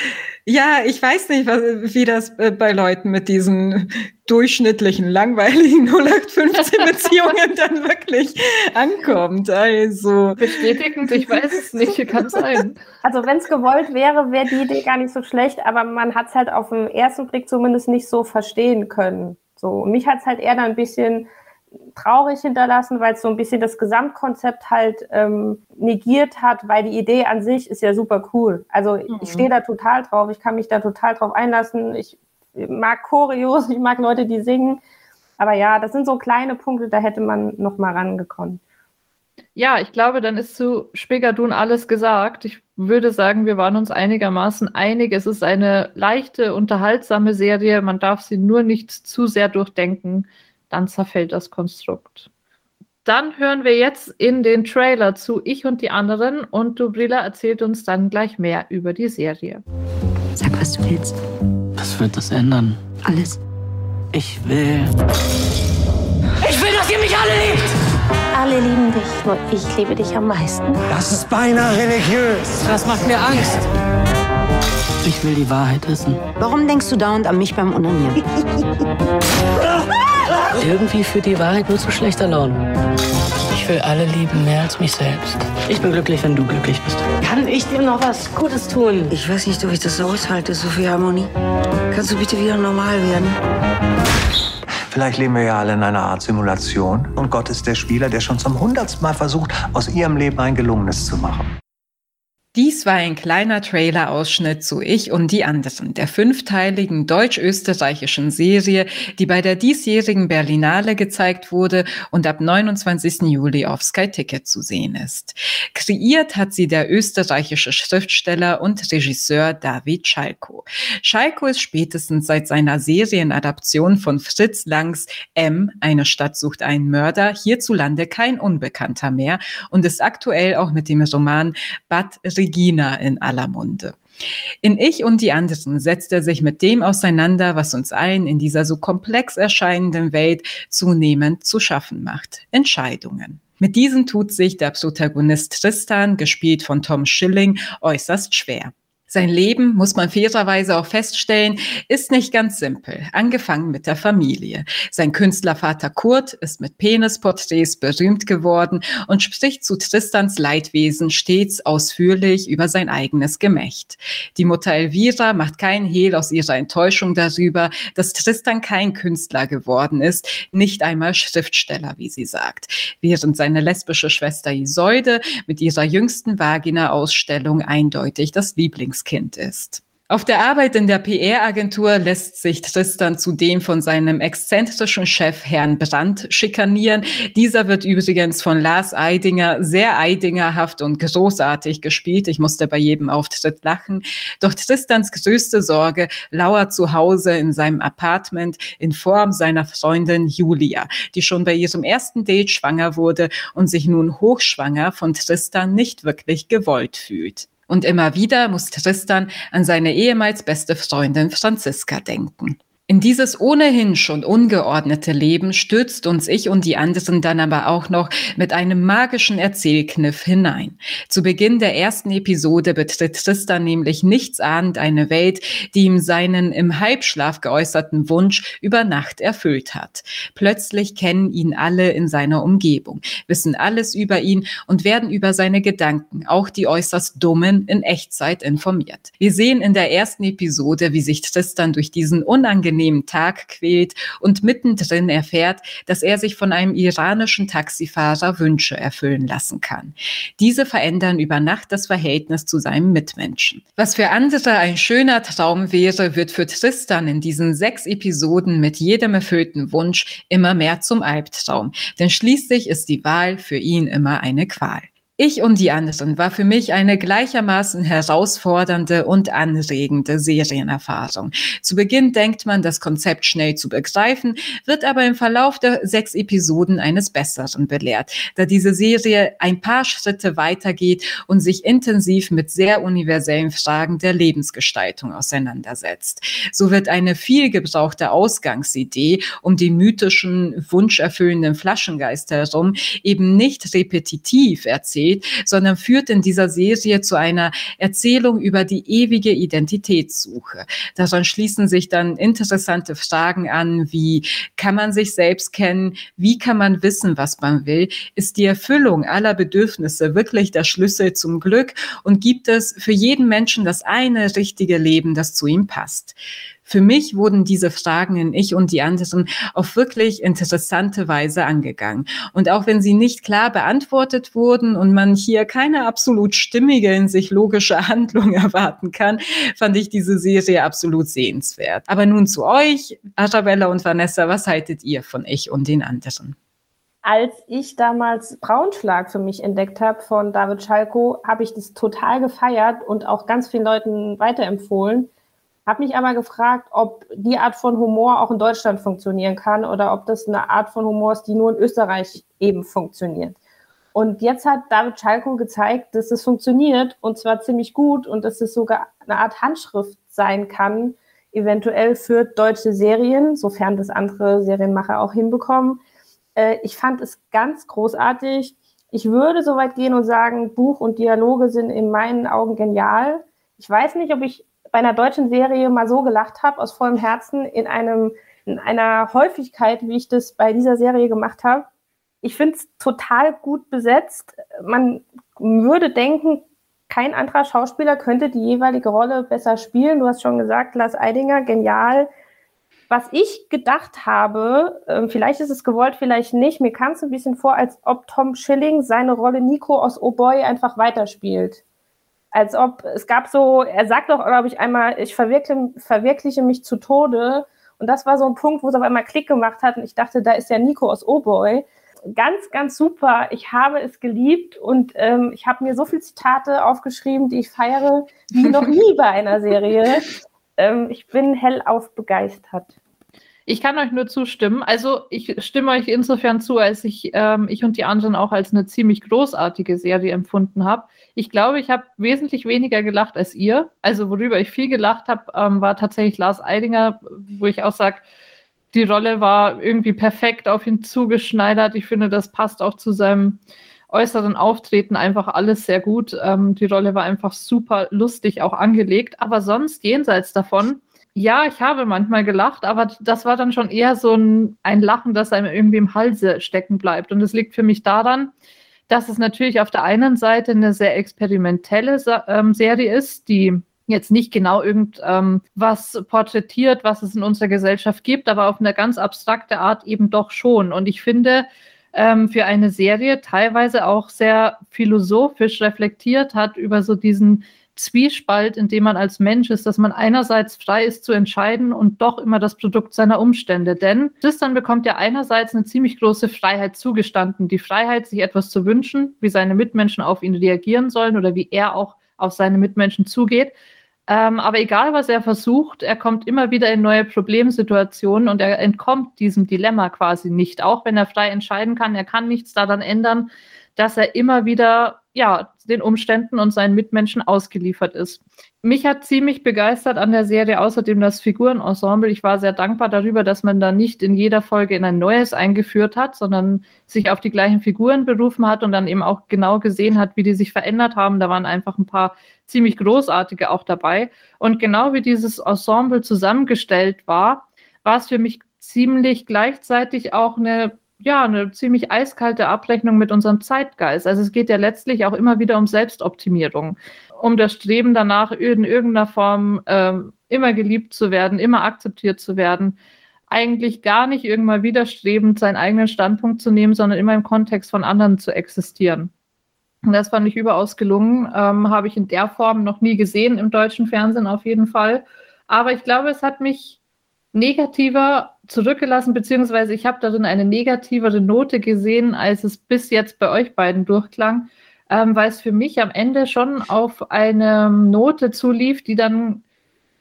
ja, ich weiß nicht, was, wie das äh, bei Leuten mit diesen durchschnittlichen, langweiligen 0815-Beziehungen dann wirklich ankommt. Also. Bestätigend, ich weiß es nicht, kann sein. Also wenn es gewollt wäre, wäre die Idee gar nicht so schlecht, aber man hat es halt auf den ersten Blick zumindest nicht so verstehen können. So, mich hat es halt eher dann ein bisschen traurig hinterlassen, weil es so ein bisschen das Gesamtkonzept halt ähm, negiert hat, weil die Idee an sich ist ja super cool. Also mhm. ich stehe da total drauf, ich kann mich da total drauf einlassen. Ich mag Choreos, ich mag Leute, die singen. Aber ja, das sind so kleine Punkte, da hätte man noch mal rangekommen. Ja, ich glaube, dann ist zu Spigadun alles gesagt. Ich würde sagen, wir waren uns einigermaßen einig. Es ist eine leichte, unterhaltsame Serie. Man darf sie nur nicht zu sehr durchdenken dann zerfällt das Konstrukt. Dann hören wir jetzt in den Trailer zu Ich und die anderen und Dubrila erzählt uns dann gleich mehr über die Serie. Sag, was du willst. Was wird das ändern? Alles. Ich will. Ich will, dass ihr mich alle liebt! Alle lieben dich, nur ich liebe dich am meisten. Das ist beinahe religiös. Das macht mir Angst. Ich will die Wahrheit wissen. Warum denkst du dauernd an mich beim Unanieren? Irgendwie führt die Wahrheit nur zu schlechter Laune. Ich will alle lieben mehr als mich selbst. Ich bin glücklich, wenn du glücklich bist. Kann ich dir noch was Gutes tun? Ich weiß nicht, ob ich das aushalte, so viel Harmonie. Kannst du bitte wieder normal werden? Vielleicht leben wir ja alle in einer Art Simulation und Gott ist der Spieler, der schon zum hundertsten Mal versucht, aus ihrem Leben ein gelungenes zu machen. Dies war ein kleiner Trailer-Ausschnitt zu Ich und die anderen, der fünfteiligen deutsch-österreichischen Serie, die bei der diesjährigen Berlinale gezeigt wurde und ab 29. Juli auf Sky Ticket zu sehen ist. Kreiert hat sie der österreichische Schriftsteller und Regisseur David Schalko. Schalko ist spätestens seit seiner Serienadaption von Fritz Langs M, eine Stadt sucht einen Mörder, hierzulande kein Unbekannter mehr und ist aktuell auch mit dem Roman Bad Regina in aller Munde. In Ich und die anderen setzt er sich mit dem auseinander, was uns allen in dieser so komplex erscheinenden Welt zunehmend zu schaffen macht. Entscheidungen. Mit diesen tut sich der Protagonist Tristan, gespielt von Tom Schilling, äußerst schwer. Sein Leben, muss man fairerweise auch feststellen, ist nicht ganz simpel, angefangen mit der Familie. Sein Künstlervater Kurt ist mit Penisporträts berühmt geworden und spricht zu Tristans Leidwesen stets ausführlich über sein eigenes Gemächt. Die Mutter Elvira macht keinen Hehl aus ihrer Enttäuschung darüber, dass Tristan kein Künstler geworden ist, nicht einmal Schriftsteller, wie sie sagt, während seine lesbische Schwester Isolde mit ihrer jüngsten Vagina-Ausstellung eindeutig das Lieblings Kind ist. Auf der Arbeit in der PR-Agentur lässt sich Tristan zudem von seinem exzentrischen Chef Herrn Brandt schikanieren. Dieser wird übrigens von Lars Eidinger sehr Eidingerhaft und großartig gespielt. Ich musste bei jedem Auftritt lachen. Doch Tristans größte Sorge lauert zu Hause in seinem Apartment in Form seiner Freundin Julia, die schon bei ihrem ersten Date schwanger wurde und sich nun hochschwanger von Tristan nicht wirklich gewollt fühlt. Und immer wieder muss Tristan an seine ehemals beste Freundin Franziska denken. In dieses ohnehin schon ungeordnete Leben stürzt uns ich und die anderen dann aber auch noch mit einem magischen Erzählkniff hinein. Zu Beginn der ersten Episode betritt Tristan nämlich nichtsahnend eine Welt, die ihm seinen im Halbschlaf geäußerten Wunsch über Nacht erfüllt hat. Plötzlich kennen ihn alle in seiner Umgebung, wissen alles über ihn und werden über seine Gedanken, auch die äußerst dummen, in Echtzeit informiert. Wir sehen in der ersten Episode, wie sich Tristan durch diesen unangenehmen unangenehmen Tag quält und mittendrin erfährt, dass er sich von einem iranischen Taxifahrer Wünsche erfüllen lassen kann. Diese verändern über Nacht das Verhältnis zu seinem Mitmenschen. Was für andere ein schöner Traum wäre, wird für Tristan in diesen sechs Episoden mit jedem erfüllten Wunsch immer mehr zum Albtraum. Denn schließlich ist die Wahl für ihn immer eine Qual. Ich und die anderen war für mich eine gleichermaßen herausfordernde und anregende Serienerfahrung. Zu Beginn denkt man, das Konzept schnell zu begreifen, wird aber im Verlauf der sechs Episoden eines Besseren belehrt, da diese Serie ein paar Schritte weitergeht und sich intensiv mit sehr universellen Fragen der Lebensgestaltung auseinandersetzt. So wird eine viel gebrauchte Ausgangsidee um die mythischen, wunscherfüllenden Flaschengeister herum eben nicht repetitiv erzählt, steht, sondern führt in dieser Serie zu einer Erzählung über die ewige Identitätssuche. Daran schließen sich dann interessante Fragen an, wie kann man sich selbst kennen? Wie kann man wissen, was man will? Ist die Erfüllung aller Bedürfnisse wirklich der Schlüssel zum Glück? Und gibt es für jeden Menschen das eine richtige Leben, das zu ihm passt? Für mich wurden diese Fragen in Ich und die anderen auf wirklich interessante Weise angegangen. Und auch wenn sie nicht klar beantwortet wurden und man hier keine absolut stimmige, in sich logische Handlung erwarten kann, fand ich diese Serie absolut sehenswert. Aber nun zu euch, Arabella und Vanessa, was haltet ihr von Ich und den anderen? als ich damals Braunschlag für mich entdeckt habe von David Schalko, habe ich das total gefeiert und auch ganz vielen Leuten weiterempfohlen. Habe mich aber gefragt, ob die Art von Humor auch in Deutschland funktionieren kann oder ob das eine Art von Humor ist, die nur in Österreich eben funktioniert. Und jetzt hat David Schalko gezeigt, dass es funktioniert und zwar ziemlich gut und dass es sogar eine Art Handschrift sein kann, eventuell für deutsche Serien, sofern das andere Serienmacher auch hinbekommen. Äh, ich fand es ganz großartig. Ich würde so weit gehen und sagen, Buch und Dialoge sind in meinen Augen genial. Ich weiß nicht, ob ich bei einer deutschen Serie mal so gelacht habe, aus vollem Herzen, in, einem, in einer Häufigkeit, wie ich das bei dieser Serie gemacht habe. Ich finde es total gut besetzt. Man würde denken, kein anderer Schauspieler könnte die jeweilige Rolle besser spielen. Du hast schon gesagt, Lars Eidinger, genial. Was ich gedacht habe, äh, vielleicht ist es gewollt, vielleicht nicht, mir kam es ein bisschen vor, als ob Tom Schilling seine Rolle Nico aus Oh Boy einfach weiterspielt als ob es gab so, er sagt doch, glaube ich, einmal, ich verwirkliche, verwirkliche mich zu Tode. Und das war so ein Punkt, wo es auf einmal Klick gemacht hat. Und ich dachte, da ist ja Nico aus Oh-Boy. Ganz, ganz super. Ich habe es geliebt und ähm, ich habe mir so viele Zitate aufgeschrieben, die ich feiere, wie noch nie bei einer Serie. Ähm, ich bin hellauf begeistert. Ich kann euch nur zustimmen. Also ich stimme euch insofern zu, als ich ähm, ich und die anderen auch als eine ziemlich großartige Serie empfunden habe. Ich glaube, ich habe wesentlich weniger gelacht als ihr. Also worüber ich viel gelacht habe, ähm, war tatsächlich Lars Eidinger, wo ich auch sage, die Rolle war irgendwie perfekt auf ihn zugeschneidert. Ich finde, das passt auch zu seinem äußeren Auftreten einfach alles sehr gut. Ähm, die Rolle war einfach super lustig auch angelegt. Aber sonst jenseits davon ja, ich habe manchmal gelacht, aber das war dann schon eher so ein, ein Lachen, das einem irgendwie im Halse stecken bleibt. Und es liegt für mich daran, dass es natürlich auf der einen Seite eine sehr experimentelle ähm, Serie ist, die jetzt nicht genau irgendwas ähm, porträtiert, was es in unserer Gesellschaft gibt, aber auf eine ganz abstrakte Art eben doch schon. Und ich finde, ähm, für eine Serie teilweise auch sehr philosophisch reflektiert hat über so diesen Zwiespalt, in dem man als Mensch ist, dass man einerseits frei ist zu entscheiden und doch immer das Produkt seiner Umstände. Denn Tristan bekommt ja einerseits eine ziemlich große Freiheit zugestanden. Die Freiheit, sich etwas zu wünschen, wie seine Mitmenschen auf ihn reagieren sollen oder wie er auch auf seine Mitmenschen zugeht. Ähm, aber egal, was er versucht, er kommt immer wieder in neue Problemsituationen und er entkommt diesem Dilemma quasi nicht. Auch wenn er frei entscheiden kann, er kann nichts daran ändern, dass er immer wieder ja, den Umständen und seinen Mitmenschen ausgeliefert ist. Mich hat ziemlich begeistert an der Serie außerdem das Figurenensemble. Ich war sehr dankbar darüber, dass man da nicht in jeder Folge in ein neues eingeführt hat, sondern sich auf die gleichen Figuren berufen hat und dann eben auch genau gesehen hat, wie die sich verändert haben. Da waren einfach ein paar ziemlich großartige auch dabei. Und genau wie dieses Ensemble zusammengestellt war, war es für mich ziemlich gleichzeitig auch eine ja, eine ziemlich eiskalte Abrechnung mit unserem Zeitgeist. Also es geht ja letztlich auch immer wieder um Selbstoptimierung, um das Streben danach, in irgendeiner Form ähm, immer geliebt zu werden, immer akzeptiert zu werden. Eigentlich gar nicht irgendwann widerstrebend seinen eigenen Standpunkt zu nehmen, sondern immer im Kontext von anderen zu existieren. Und das fand ich überaus gelungen. Ähm, Habe ich in der Form noch nie gesehen im deutschen Fernsehen auf jeden Fall. Aber ich glaube, es hat mich negativer zurückgelassen, beziehungsweise ich habe darin eine negativere Note gesehen, als es bis jetzt bei euch beiden durchklang, ähm, weil es für mich am Ende schon auf eine Note zulief, die dann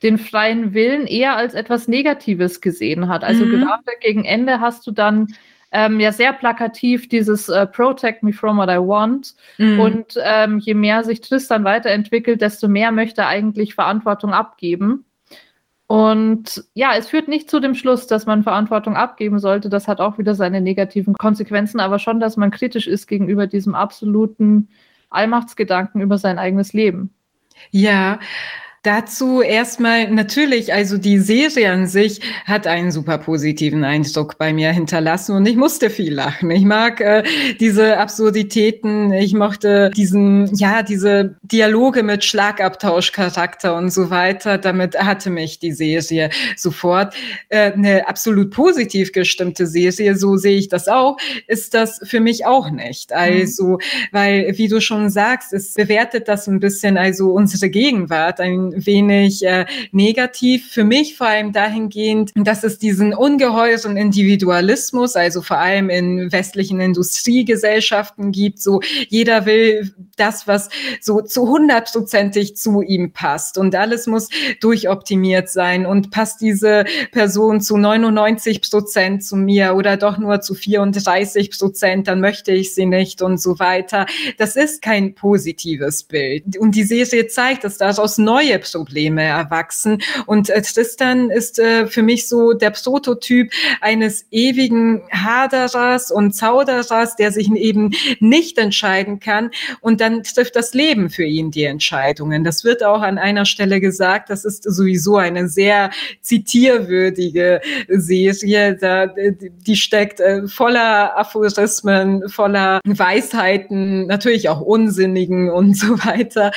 den freien Willen eher als etwas Negatives gesehen hat. Also mhm. gerade gegen Ende hast du dann ähm, ja sehr plakativ dieses äh, Protect me from what I want. Mhm. Und ähm, je mehr sich Tristan weiterentwickelt, desto mehr möchte er eigentlich Verantwortung abgeben. Und ja, es führt nicht zu dem Schluss, dass man Verantwortung abgeben sollte. Das hat auch wieder seine negativen Konsequenzen, aber schon, dass man kritisch ist gegenüber diesem absoluten Allmachtsgedanken über sein eigenes Leben. Ja, Dazu erstmal natürlich, also die Serie an sich hat einen super positiven Eindruck bei mir hinterlassen und ich musste viel lachen. Ich mag äh, diese Absurditäten, ich mochte diesen, ja, diese Dialoge mit Schlagabtauschcharakter und so weiter. Damit hatte mich die Serie sofort. Äh, eine absolut positiv gestimmte Serie, so sehe ich das auch, ist das für mich auch nicht. Mhm. Also, weil, wie du schon sagst, es bewertet das ein bisschen, also unsere Gegenwart, ein wenig äh, negativ. Für mich vor allem dahingehend, dass es diesen ungeheuren Individualismus, also vor allem in westlichen Industriegesellschaften gibt. So jeder will das, was so zu hundertprozentig zu ihm passt und alles muss durchoptimiert sein und passt diese Person zu 99 Prozent zu mir oder doch nur zu 34 Prozent, dann möchte ich sie nicht und so weiter. Das ist kein positives Bild. Und die Serie zeigt, dass daraus neue Probleme erwachsen. Und äh, Tristan ist äh, für mich so der Prototyp eines ewigen Haderers und Zauderers, der sich eben nicht entscheiden kann. Und dann trifft das Leben für ihn die Entscheidungen. Das wird auch an einer Stelle gesagt. Das ist sowieso eine sehr zitierwürdige Serie. Da, die steckt äh, voller Aphorismen, voller Weisheiten, natürlich auch unsinnigen und so weiter.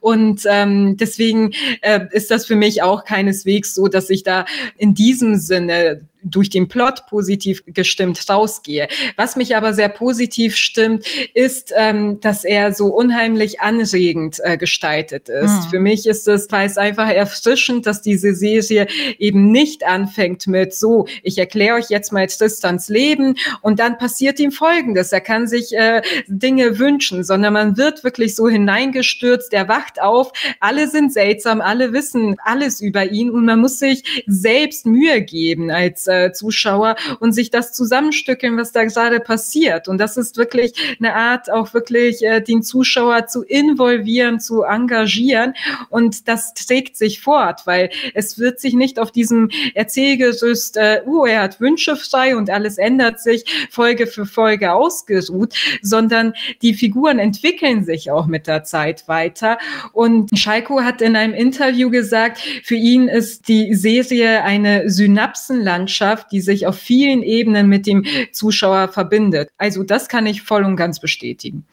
Und ähm, deswegen äh, ist das für mich auch keineswegs so, dass ich da in diesem Sinne durch den Plot positiv gestimmt rausgehe. Was mich aber sehr positiv stimmt, ist, ähm, dass er so unheimlich anregend äh, gestaltet ist. Mhm. Für mich ist es, weil es einfach erfrischend, dass diese Serie eben nicht anfängt mit so, ich erkläre euch jetzt mal Tristans Leben und dann passiert ihm Folgendes. Er kann sich äh, Dinge wünschen, sondern man wird wirklich so hineingestürzt, er wacht auf, alle sind seltsam, alle wissen alles über ihn und man muss sich selbst Mühe geben als äh, Zuschauer und sich das zusammenstückeln, was da gerade passiert. Und das ist wirklich eine Art, auch wirklich äh, den Zuschauer zu involvieren, zu engagieren. Und das trägt sich fort, weil es wird sich nicht auf diesem Erzählgerüst, äh, uh, er hat Wünsche frei und alles ändert sich Folge für Folge ausgeruht, sondern die Figuren entwickeln sich auch mit der Zeit weiter. Und Schalko hat in einem Interview gesagt, für ihn ist die Serie eine Synapsenlandschaft, Botschaft, die sich auf vielen Ebenen mit dem Zuschauer verbindet. Also das kann ich voll und ganz bestätigen.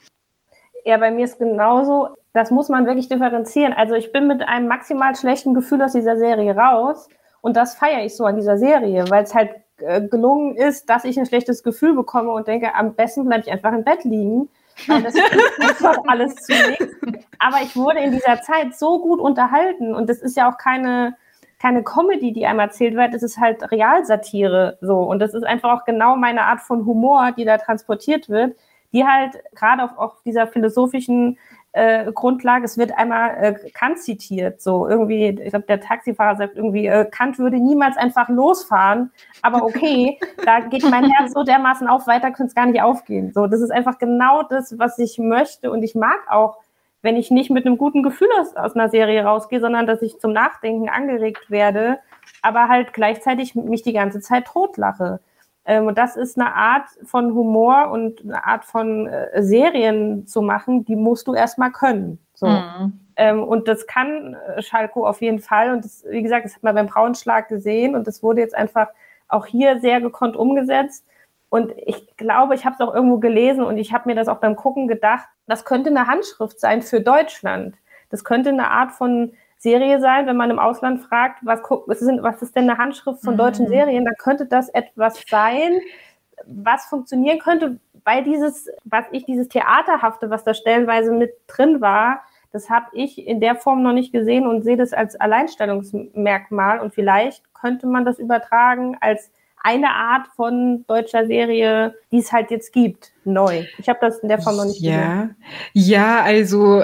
Ja, bei mir ist genauso. Das muss man wirklich differenzieren. Also ich bin mit einem maximal schlechten Gefühl aus dieser Serie raus und das feiere ich so an dieser Serie, weil es halt äh, gelungen ist, dass ich ein schlechtes Gefühl bekomme und denke, am besten bleibe ich einfach im Bett liegen. Weil das ist alles zu nichts. Aber ich wurde in dieser Zeit so gut unterhalten und das ist ja auch keine keine Comedy, die einem erzählt wird, es ist halt Realsatire so. Und das ist einfach auch genau meine Art von Humor, die da transportiert wird, die halt gerade auf, auf dieser philosophischen äh, Grundlage. Es wird einmal äh, Kant zitiert, so irgendwie, ich glaube, der Taxifahrer sagt irgendwie, äh, Kant würde niemals einfach losfahren, aber okay, da geht mein Herz so dermaßen auf, weiter könnte es gar nicht aufgehen. So, das ist einfach genau das, was ich möchte und ich mag auch, wenn ich nicht mit einem guten Gefühl aus, aus einer Serie rausgehe, sondern dass ich zum Nachdenken angeregt werde, aber halt gleichzeitig mich die ganze Zeit totlache. Ähm, und das ist eine Art von Humor und eine Art von äh, Serien zu machen, die musst du erstmal können. So. Mhm. Ähm, und das kann äh, Schalko auf jeden Fall. Und das, wie gesagt, das hat man beim Braunschlag gesehen und das wurde jetzt einfach auch hier sehr gekonnt umgesetzt. Und ich glaube, ich habe es auch irgendwo gelesen und ich habe mir das auch beim Gucken gedacht, das könnte eine Handschrift sein für Deutschland. Das könnte eine Art von Serie sein, wenn man im Ausland fragt, was, was, ist, was ist denn eine Handschrift von deutschen mhm. Serien, dann könnte das etwas sein, was funktionieren könnte, weil dieses, was ich, dieses Theaterhafte, was da stellenweise mit drin war, das habe ich in der Form noch nicht gesehen und sehe das als Alleinstellungsmerkmal. Und vielleicht könnte man das übertragen als eine Art von deutscher Serie, die es halt jetzt gibt, neu. Ich habe das in der Form noch nicht ja. gesehen. Ja, also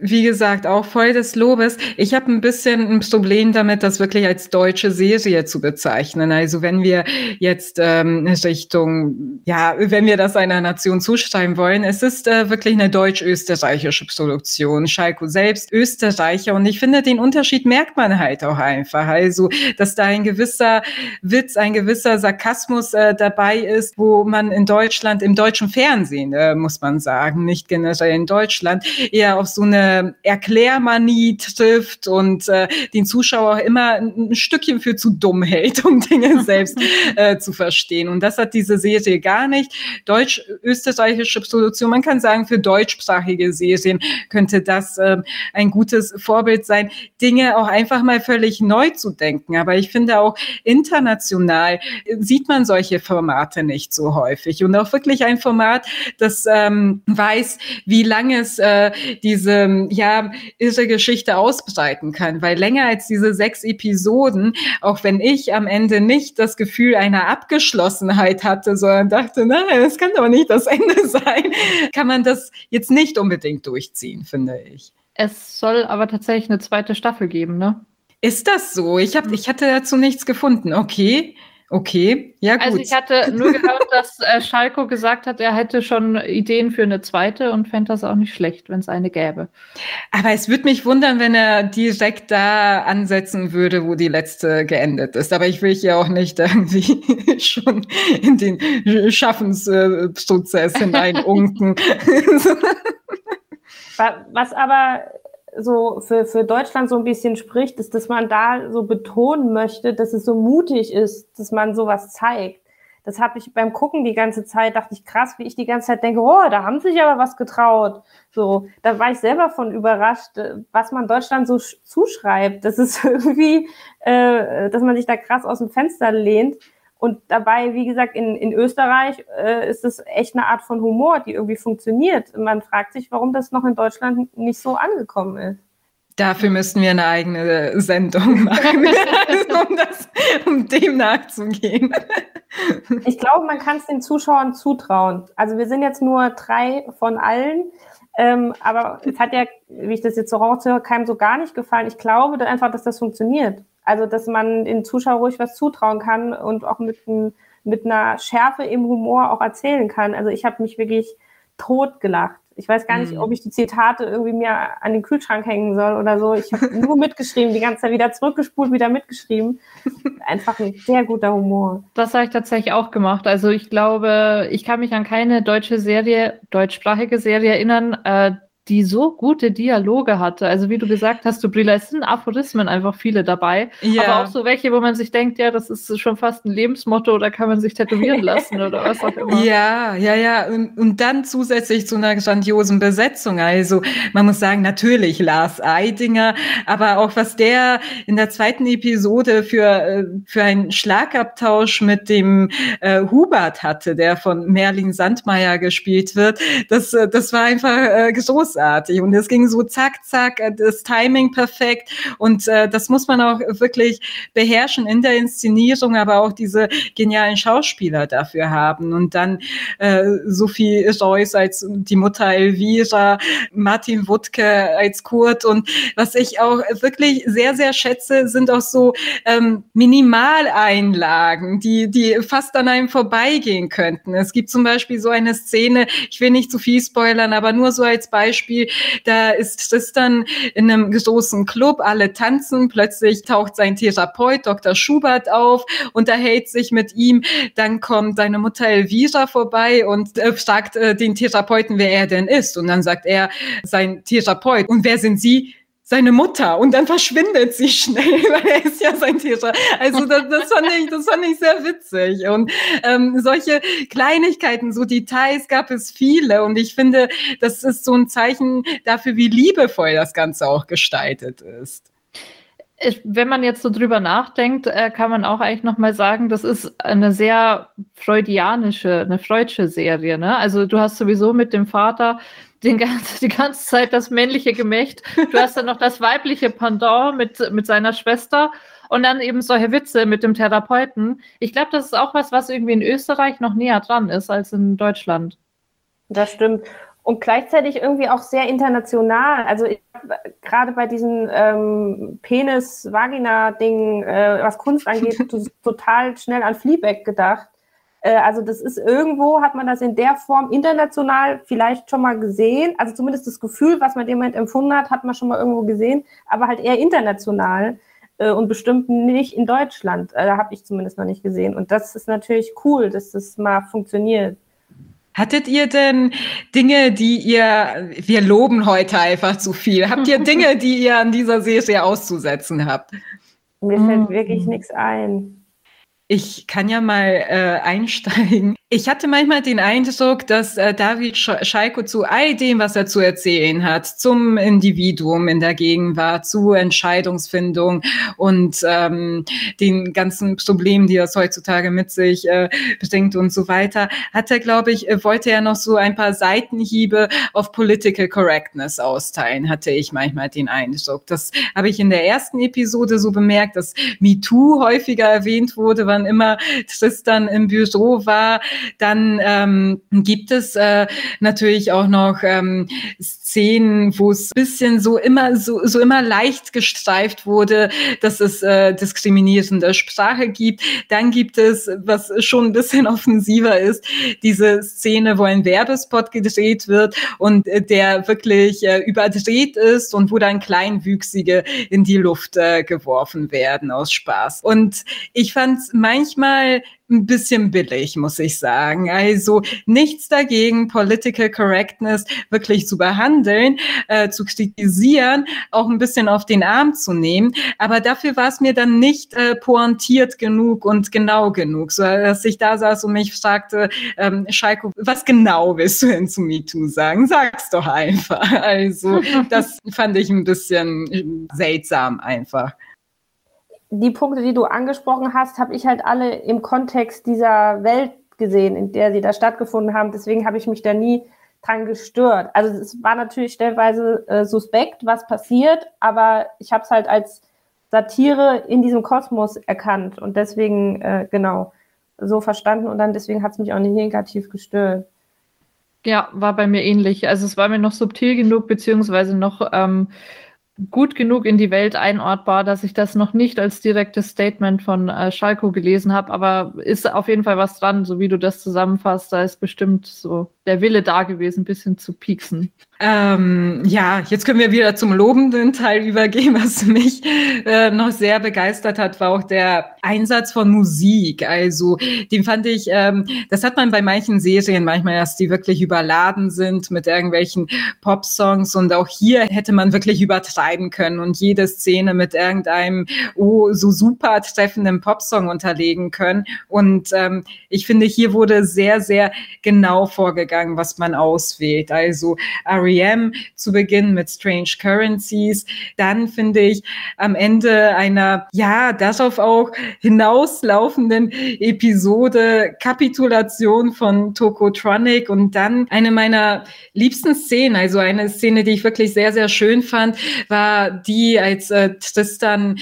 wie gesagt, auch voll des Lobes. Ich habe ein bisschen ein Problem damit, das wirklich als deutsche Serie zu bezeichnen. Also wenn wir jetzt ähm, Richtung, ja, wenn wir das einer Nation zuschreiben wollen, es ist äh, wirklich eine deutsch-österreichische Produktion. Schalko selbst Österreicher und ich finde, den Unterschied merkt man halt auch einfach. Also, dass da ein gewisser Witz, ein gewisser Sarkasmus äh, dabei ist, wo man in Deutschland, im deutschen Fernsehen, äh, muss man sagen, nicht generell in Deutschland, eher auf so eine Erklärmanie trifft und äh, den Zuschauer immer ein, ein Stückchen für zu dumm hält, um Dinge selbst äh, zu verstehen. Und das hat diese Serie gar nicht. Deutsch-österreichische Produktion, man kann sagen, für deutschsprachige Serien könnte das äh, ein gutes Vorbild sein, Dinge auch einfach mal völlig neu zu denken. Aber ich finde auch international sieht man solche Formate nicht so häufig. Und auch wirklich ein Format, das ähm, weiß, wie lange es äh, diese diese ja irre Geschichte ausbreiten kann, weil länger als diese sechs Episoden, auch wenn ich am Ende nicht das Gefühl einer Abgeschlossenheit hatte, sondern dachte, nein, das kann doch nicht das Ende sein, kann man das jetzt nicht unbedingt durchziehen, finde ich. Es soll aber tatsächlich eine zweite Staffel geben, ne? Ist das so? Ich, hab, ich hatte dazu nichts gefunden. Okay. Okay, ja also gut. Also ich hatte nur gehört, dass äh, Schalko gesagt hat, er hätte schon Ideen für eine zweite und fände das auch nicht schlecht, wenn es eine gäbe. Aber es würde mich wundern, wenn er direkt da ansetzen würde, wo die letzte geendet ist. Aber ich will hier auch nicht irgendwie schon in den Schaffensprozess hineinunken. Was aber so für, für Deutschland so ein bisschen spricht, ist, dass man da so betonen möchte, dass es so mutig ist, dass man sowas zeigt. Das habe ich beim Gucken die ganze Zeit, dachte ich krass, wie ich die ganze Zeit denke, oh, da haben sich aber was getraut. So, da war ich selber von überrascht, äh, was man Deutschland so zuschreibt. Das ist irgendwie, äh, dass man sich da krass aus dem Fenster lehnt. Und dabei, wie gesagt, in, in Österreich äh, ist es echt eine Art von Humor, die irgendwie funktioniert. Und man fragt sich, warum das noch in Deutschland nicht so angekommen ist. Dafür müssten wir eine eigene Sendung machen, um, das, um dem nachzugehen. Ich glaube, man kann es den Zuschauern zutrauen. Also wir sind jetzt nur drei von allen, ähm, aber es hat ja, wie ich das jetzt so raushöre, keinem so gar nicht gefallen. Ich glaube einfach, dass das funktioniert. Also, dass man den Zuschauer ruhig was zutrauen kann und auch mit, ein, mit einer Schärfe im Humor auch erzählen kann. Also, ich habe mich wirklich tot gelacht. Ich weiß gar nicht, mhm. ob ich die Zitate irgendwie mir an den Kühlschrank hängen soll oder so. Ich habe nur mitgeschrieben, die ganze Zeit wieder zurückgespult, wieder mitgeschrieben. Einfach ein sehr guter Humor. Das habe ich tatsächlich auch gemacht. Also ich glaube, ich kann mich an keine deutsche Serie, deutschsprachige Serie erinnern, äh, die so gute Dialoge hatte. Also wie du gesagt hast, du Brilla, es sind Aphorismen einfach viele dabei. Ja. Aber auch so welche, wo man sich denkt, ja, das ist schon fast ein Lebensmotto oder kann man sich tätowieren lassen oder was auch immer. Ja, ja, ja. Und, und dann zusätzlich zu einer grandiosen Besetzung. Also man muss sagen, natürlich Lars Eidinger, aber auch was der in der zweiten Episode für, äh, für einen Schlagabtausch mit dem äh, Hubert hatte, der von Merlin Sandmeier gespielt wird, das, äh, das war einfach äh, groß großartig. Und es ging so zack, zack, äh, das Timing perfekt. Und äh, das muss man auch wirklich beherrschen in der Inszenierung, aber auch diese genialen Schauspieler dafür haben. Und dann äh, Sophie Reuss als die Mutter Elvira, Martin Wuttke als Kurt. Und was ich auch wirklich sehr, sehr schätze, sind auch so ähm, Minimaleinlagen, die, die fast an einem vorbeigehen könnten. Es gibt zum Beispiel so eine Szene, ich will nicht zu viel spoilern, aber nur so als Beispiel, da ist Tristan in einem großen Club, alle tanzen, plötzlich taucht sein Therapeut Dr. Schubert auf, unterhält sich mit ihm, dann kommt seine Mutter Elvira vorbei und äh, fragt äh, den Therapeuten, wer er denn ist. Und dann sagt er, sein Therapeut. Und wer sind Sie? Seine Mutter und dann verschwindet sie schnell, weil er ist ja sein Täter. Also das, das, fand ich, das fand ich sehr witzig. Und ähm, solche Kleinigkeiten, so Details gab es viele. Und ich finde, das ist so ein Zeichen dafür, wie liebevoll das Ganze auch gestaltet ist wenn man jetzt so drüber nachdenkt, äh, kann man auch eigentlich noch mal sagen, das ist eine sehr freudianische, eine freudsche Serie. Ne? Also du hast sowieso mit dem Vater den ganze, die ganze Zeit das männliche Gemächt. Du hast dann noch das weibliche Pendant mit, mit seiner Schwester und dann eben solche Witze mit dem Therapeuten. Ich glaube, das ist auch was, was irgendwie in Österreich noch näher dran ist als in Deutschland. Das stimmt. Und gleichzeitig irgendwie auch sehr international. Also gerade bei diesen ähm, Penis-Vagina-Dingen, äh, was Kunst angeht, total schnell an Fleabag gedacht. Äh, also das ist irgendwo, hat man das in der Form international vielleicht schon mal gesehen. Also zumindest das Gefühl, was man dem Moment empfunden hat, hat man schon mal irgendwo gesehen, aber halt eher international äh, und bestimmt nicht in Deutschland. Äh, da habe ich zumindest noch nicht gesehen. Und das ist natürlich cool, dass das mal funktioniert. Hattet ihr denn Dinge, die ihr, wir loben heute einfach zu viel, habt ihr Dinge, die ihr an dieser Serie auszusetzen habt? Mir fällt wirklich nichts ein. Ich kann ja mal äh, einsteigen. Ich hatte manchmal den Eindruck, dass äh, David Schalko zu all dem, was er zu erzählen hat, zum Individuum in der Gegenwart, zu Entscheidungsfindung und ähm, den ganzen Problemen, die das heutzutage mit sich äh, bringt und so weiter, hat er, glaube ich, äh, wollte er noch so ein paar Seitenhiebe auf Political Correctness austeilen, hatte ich manchmal den Eindruck. Das habe ich in der ersten Episode so bemerkt, dass MeToo häufiger erwähnt wurde, wann immer Tristan im Büro war dann ähm, gibt es äh, natürlich auch noch ähm, Szenen, wo es bisschen so immer so, so immer leicht gestreift wurde, dass es äh, diskriminierende Sprache gibt. Dann gibt es, was schon ein bisschen offensiver ist, diese Szene, wo ein Werbespot gedreht wird und äh, der wirklich äh, überdreht ist und wo dann Kleinwüchsige in die Luft äh, geworfen werden aus Spaß. Und ich fand manchmal ein bisschen billig, muss ich sagen. Also nichts dagegen, Political Correctness wirklich zu behandeln, äh, zu kritisieren, auch ein bisschen auf den Arm zu nehmen. Aber dafür war es mir dann nicht äh, pointiert genug und genau genug, so dass ich da saß und mich fragte, ähm, Schalko, was genau willst du denn zu MeToo sagen? Sag's doch einfach. Also das fand ich ein bisschen seltsam einfach die Punkte, die du angesprochen hast, habe ich halt alle im Kontext dieser Welt gesehen, in der sie da stattgefunden haben. Deswegen habe ich mich da nie dran gestört. Also es war natürlich stellenweise äh, suspekt, was passiert, aber ich habe es halt als Satire in diesem Kosmos erkannt und deswegen äh, genau so verstanden und dann deswegen hat es mich auch nicht negativ gestört. Ja, war bei mir ähnlich. Also es war mir noch subtil genug, beziehungsweise noch ähm, gut genug in die Welt einortbar, dass ich das noch nicht als direktes Statement von äh, Schalko gelesen habe, aber ist auf jeden Fall was dran, so wie du das zusammenfasst, da ist bestimmt so der Wille da gewesen, ein bisschen zu pieksen. Ähm, ja, jetzt können wir wieder zum lobenden Teil übergehen. Was mich äh, noch sehr begeistert hat, war auch der Einsatz von Musik. Also den fand ich, ähm, das hat man bei manchen Serien manchmal, dass die wirklich überladen sind mit irgendwelchen Pop-Songs und auch hier hätte man wirklich unterscheiden können und jede Szene mit irgendeinem oh, so super treffenden Popsong unterlegen können. Und ähm, ich finde, hier wurde sehr, sehr genau vorgegangen, was man auswählt. Also REM zu Beginn mit Strange Currencies, dann finde ich am Ende einer, ja, darauf auch hinauslaufenden Episode Kapitulation von Tokotronic und dann eine meiner liebsten Szenen, also eine Szene, die ich wirklich sehr, sehr schön fand, war die, als äh, Tristan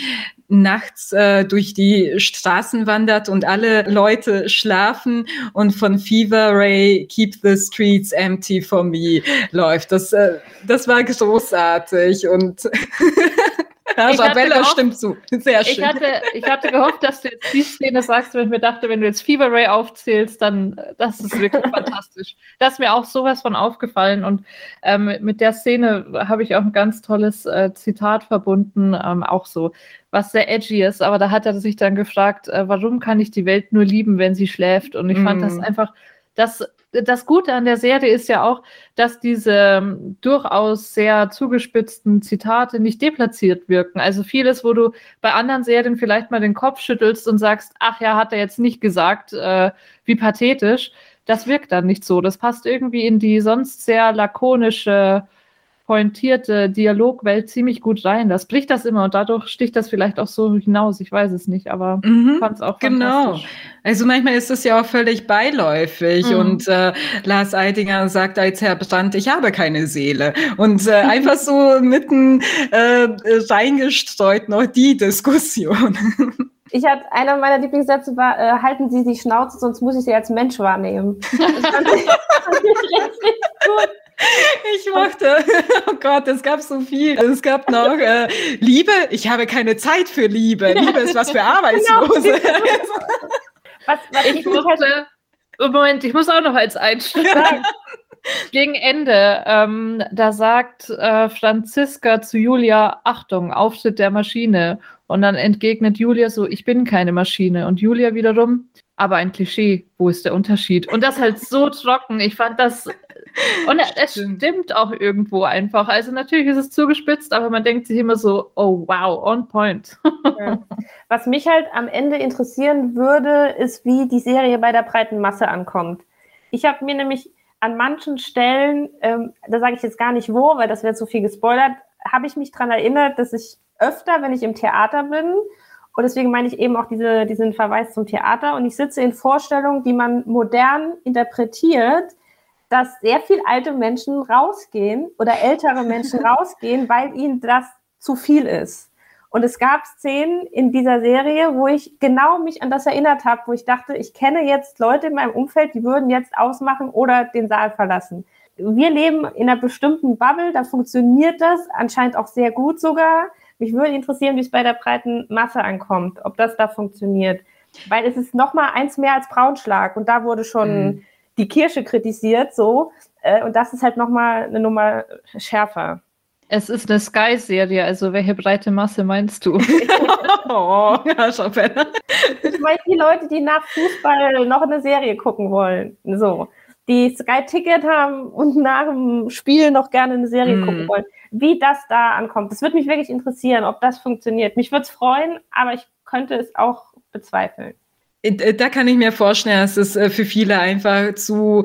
nachts äh, durch die Straßen wandert und alle Leute schlafen und von Fever Ray Keep the Streets Empty for Me läuft. Das, äh, das war großartig und Arabella gehofft, stimmt zu. Sehr schön. Ich hatte, ich hatte gehofft, dass du jetzt die Szene sagst, weil ich mir dachte, wenn du jetzt Fever Ray aufzählst, dann äh, das ist wirklich fantastisch. Das ist mir auch sowas von aufgefallen und ähm, mit der Szene habe ich auch ein ganz tolles äh, Zitat verbunden, ähm, auch so, was sehr edgy ist, aber da hat er sich dann gefragt, äh, warum kann ich die Welt nur lieben, wenn sie schläft? Und ich mm. fand das mm. einfach, das das Gute an der Serie ist ja auch, dass diese ähm, durchaus sehr zugespitzten Zitate nicht deplatziert wirken. Also vieles, wo du bei anderen Serien vielleicht mal den Kopf schüttelst und sagst, ach ja, hat er jetzt nicht gesagt, äh, wie pathetisch, das wirkt dann nicht so. Das passt irgendwie in die sonst sehr lakonische pointierte Dialogwelt ziemlich gut rein. Das bricht das immer und dadurch sticht das vielleicht auch so hinaus. Ich weiß es nicht, aber mhm, fand es auch Genau. Also manchmal ist es ja auch völlig beiläufig mhm. und äh, Lars Eidinger sagt als Herr Brandt, ich habe keine Seele. Und äh, einfach so mitten äh, reingestreut noch die Diskussion. Ich hatte, einer meiner Lieblingssätze war, äh, halten Sie die Schnauze, sonst muss ich Sie als Mensch wahrnehmen. Das fand ich, fand ich richtig gut. Ich mochte, oh Gott, es gab so viel. Es gab noch äh, Liebe, ich habe keine Zeit für Liebe. Liebe ist was für genau. Arbeitslose. was, was ich, ich mochte, oh, Moment, ich muss auch noch als Einstieg sagen. Gegen Ende, ähm, da sagt äh, Franziska zu Julia, Achtung, Auftritt der Maschine. Und dann entgegnet Julia so, ich bin keine Maschine. Und Julia wiederum, aber ein Klischee, wo ist der Unterschied? Und das halt so trocken. Ich fand das und es stimmt auch irgendwo einfach. Also natürlich ist es zugespitzt, aber man denkt sich immer so, oh wow, on point. Ja. Was mich halt am Ende interessieren würde, ist, wie die Serie bei der breiten Masse ankommt. Ich habe mir nämlich an manchen Stellen, ähm, da sage ich jetzt gar nicht wo, weil das wird zu viel gespoilert, habe ich mich daran erinnert, dass ich öfter, wenn ich im Theater bin, und deswegen meine ich eben auch diese, diesen Verweis zum Theater, und ich sitze in Vorstellungen, die man modern interpretiert, dass sehr viel alte Menschen rausgehen oder ältere Menschen rausgehen, weil ihnen das zu viel ist. Und es gab Szenen in dieser Serie, wo ich genau mich an das erinnert habe, wo ich dachte, ich kenne jetzt Leute in meinem Umfeld, die würden jetzt ausmachen oder den Saal verlassen. Wir leben in einer bestimmten Bubble, da funktioniert das anscheinend auch sehr gut sogar. Mich würde interessieren, wie es bei der breiten Masse ankommt, ob das da funktioniert. Weil es ist noch mal eins mehr als Braunschlag und da wurde schon mhm die Kirche kritisiert, so. Äh, und das ist halt nochmal eine Nummer schärfer. Es ist eine Sky-Serie, also welche breite Masse meinst du? oh, ja, ich meine die Leute, die nach Fußball noch eine Serie gucken wollen. So. Die Sky-Ticket haben und nach dem Spiel noch gerne eine Serie mm. gucken wollen. Wie das da ankommt, das würde mich wirklich interessieren, ob das funktioniert. Mich würde es freuen, aber ich könnte es auch bezweifeln. Äh, da kann ich mir vorstellen, dass es äh, für viele einfach zu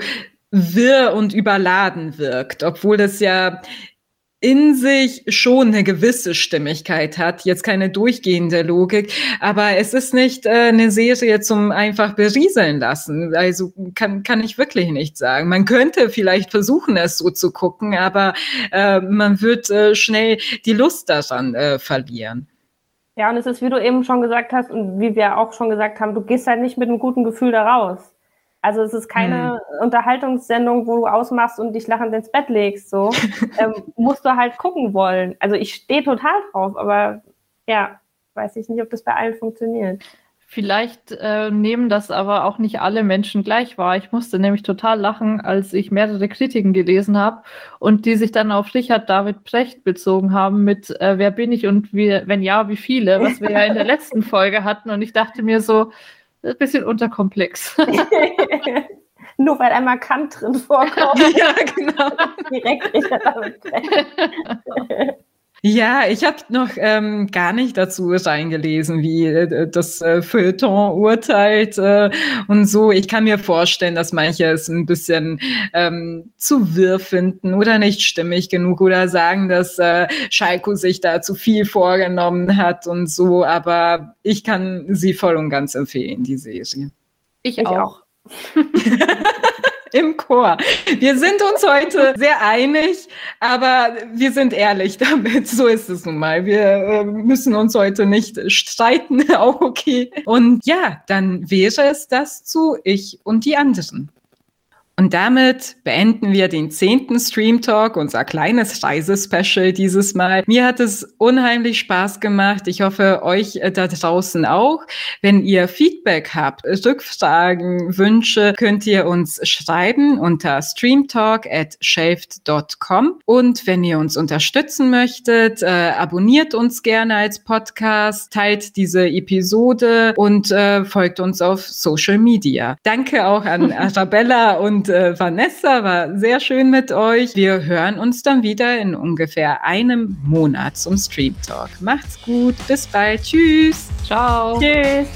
wirr und überladen wirkt, obwohl das ja in sich schon eine gewisse Stimmigkeit hat, jetzt keine durchgehende Logik, aber es ist nicht äh, eine Serie zum einfach berieseln lassen. Also kann, kann ich wirklich nicht sagen. Man könnte vielleicht versuchen, es so zu gucken, aber äh, man wird äh, schnell die Lust daran verlieren. Ja, und es ist, wie du eben schon gesagt hast und wie wir auch schon gesagt haben, du gehst halt nicht mit einem guten Gefühl da raus. Also es ist keine hm. Unterhaltungssendung, wo du ausmachst und dich lachend ins Bett legst. So ähm, musst du halt gucken wollen. Also ich stehe total drauf, aber ja, weiß ich nicht, ob das bei allen funktioniert. Vielleicht äh, nehmen das aber auch nicht alle Menschen gleich wahr. Ich musste nämlich total lachen, als ich mehrere Kritiken gelesen habe und die sich dann auf Richard David Precht bezogen haben mit äh, Wer bin ich und wie, wenn ja, wie viele, was wir ja in der letzten Folge hatten. Und ich dachte mir so, ein bisschen unterkomplex. Nur weil einmal Kant drin vorkommt. ja, genau. Direkt Richard David Precht. Ja, ich habe noch ähm, gar nicht dazu reingelesen, wie äh, das äh, Feuilleton urteilt äh, und so. Ich kann mir vorstellen, dass manche es ein bisschen ähm, zu wirr finden oder nicht stimmig genug oder sagen, dass äh, Schalko sich da zu viel vorgenommen hat und so. Aber ich kann sie voll und ganz empfehlen, die Serie. Ich, ich auch. auch. im Chor. Wir sind uns heute sehr einig, aber wir sind ehrlich damit. So ist es nun mal. Wir äh, müssen uns heute nicht streiten, auch okay. Und ja, dann wäre es das zu ich und die anderen. Und damit beenden wir den zehnten Stream Talk, unser kleines Reisespecial dieses Mal. Mir hat es unheimlich Spaß gemacht. Ich hoffe, euch äh, da draußen auch. Wenn ihr Feedback habt, Rückfragen, Wünsche, könnt ihr uns schreiben unter streamtalk at shaved.com. Und wenn ihr uns unterstützen möchtet, äh, abonniert uns gerne als Podcast, teilt diese Episode und äh, folgt uns auf Social Media. Danke auch an Arabella und und äh, Vanessa war sehr schön mit euch. Wir hören uns dann wieder in ungefähr einem Monat zum Stream Talk. Macht's gut, bis bald, tschüss. Ciao. Tschüss.